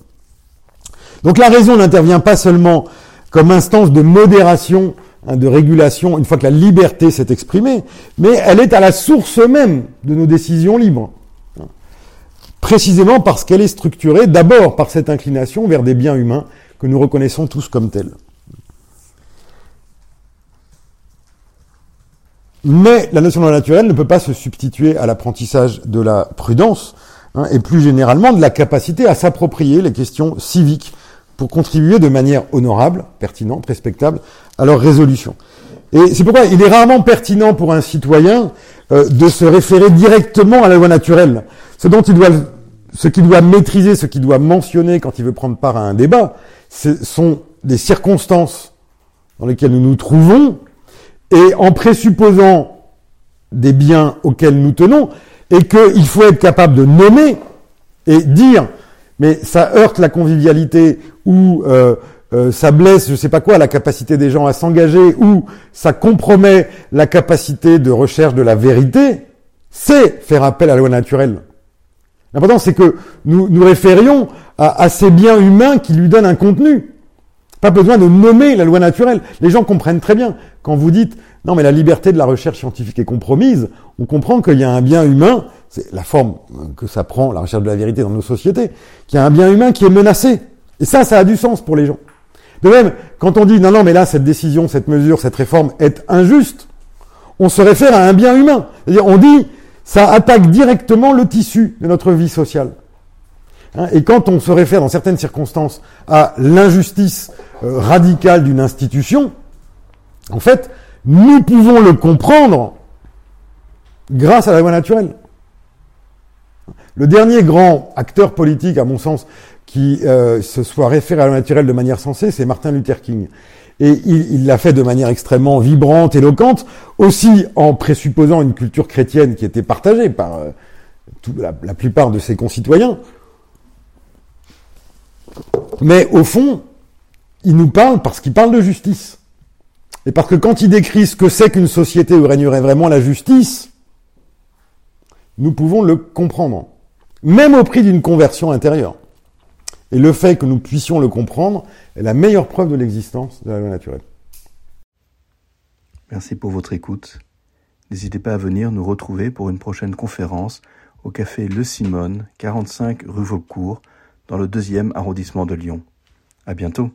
Donc la raison n'intervient pas seulement comme instance de modération, hein, de régulation, une fois que la liberté s'est exprimée, mais elle est à la source même de nos décisions libres. Précisément parce qu'elle est structurée d'abord par cette inclination vers des biens humains que nous reconnaissons tous comme tels. Mais la notion de loi naturelle ne peut pas se substituer à l'apprentissage de la prudence, hein, et plus généralement de la capacité à s'approprier les questions civiques pour contribuer de manière honorable, pertinente, respectable à leur résolution. Et c'est pourquoi il est rarement pertinent pour un citoyen euh, de se référer directement à la loi naturelle. Ce dont il doit, ce qu'il doit maîtriser, ce qu'il doit mentionner quand il veut prendre part à un débat, ce sont des circonstances dans lesquelles nous nous trouvons, et en présupposant des biens auxquels nous tenons, et qu'il faut être capable de nommer et dire mais ça heurte la convivialité ou euh, euh, ça blesse, je sais pas quoi, la capacité des gens à s'engager ou ça compromet la capacité de recherche de la vérité, c'est faire appel à la loi naturelle. L'important, c'est que nous nous référions à, ces biens humains qui lui donnent un contenu. Pas besoin de nommer la loi naturelle. Les gens comprennent très bien. Quand vous dites, non, mais la liberté de la recherche scientifique est compromise, on comprend qu'il y a un bien humain c'est la forme que ça prend, la recherche de la vérité dans nos sociétés, qu'il y a un bien humain qui est menacé. Et ça, ça a du sens pour les gens. De même, quand on dit non, non, mais là, cette décision, cette mesure, cette réforme est injuste, on se réfère à un bien humain. C'est-à-dire, on dit, ça attaque directement le tissu de notre vie sociale. Hein, et quand on se réfère dans certaines circonstances à l'injustice euh, radicale d'une institution, en fait, nous pouvons le comprendre grâce à la loi naturelle. Le dernier grand acteur politique, à mon sens, qui euh, se soit référé à la naturelle de manière sensée, c'est Martin Luther King. Et il l'a fait de manière extrêmement vibrante, éloquente, aussi en présupposant une culture chrétienne qui était partagée par euh, la, plupart de ses concitoyens. Mais au fond, il nous parle parce qu'il parle de justice. Et parce que quand il décrit ce que c'est qu'une société où régnerait vraiment la justice, nous pouvons le comprendre même au prix d'une conversion intérieure. Et le fait que nous puissions le comprendre est la meilleure preuve de l'existence de la loi naturelle. Merci pour votre écoute. N'hésitez pas à venir nous retrouver pour une prochaine conférence au café Le Simone, 45 rue Vaucourt, dans le deuxième arrondissement de Lyon. À bientôt.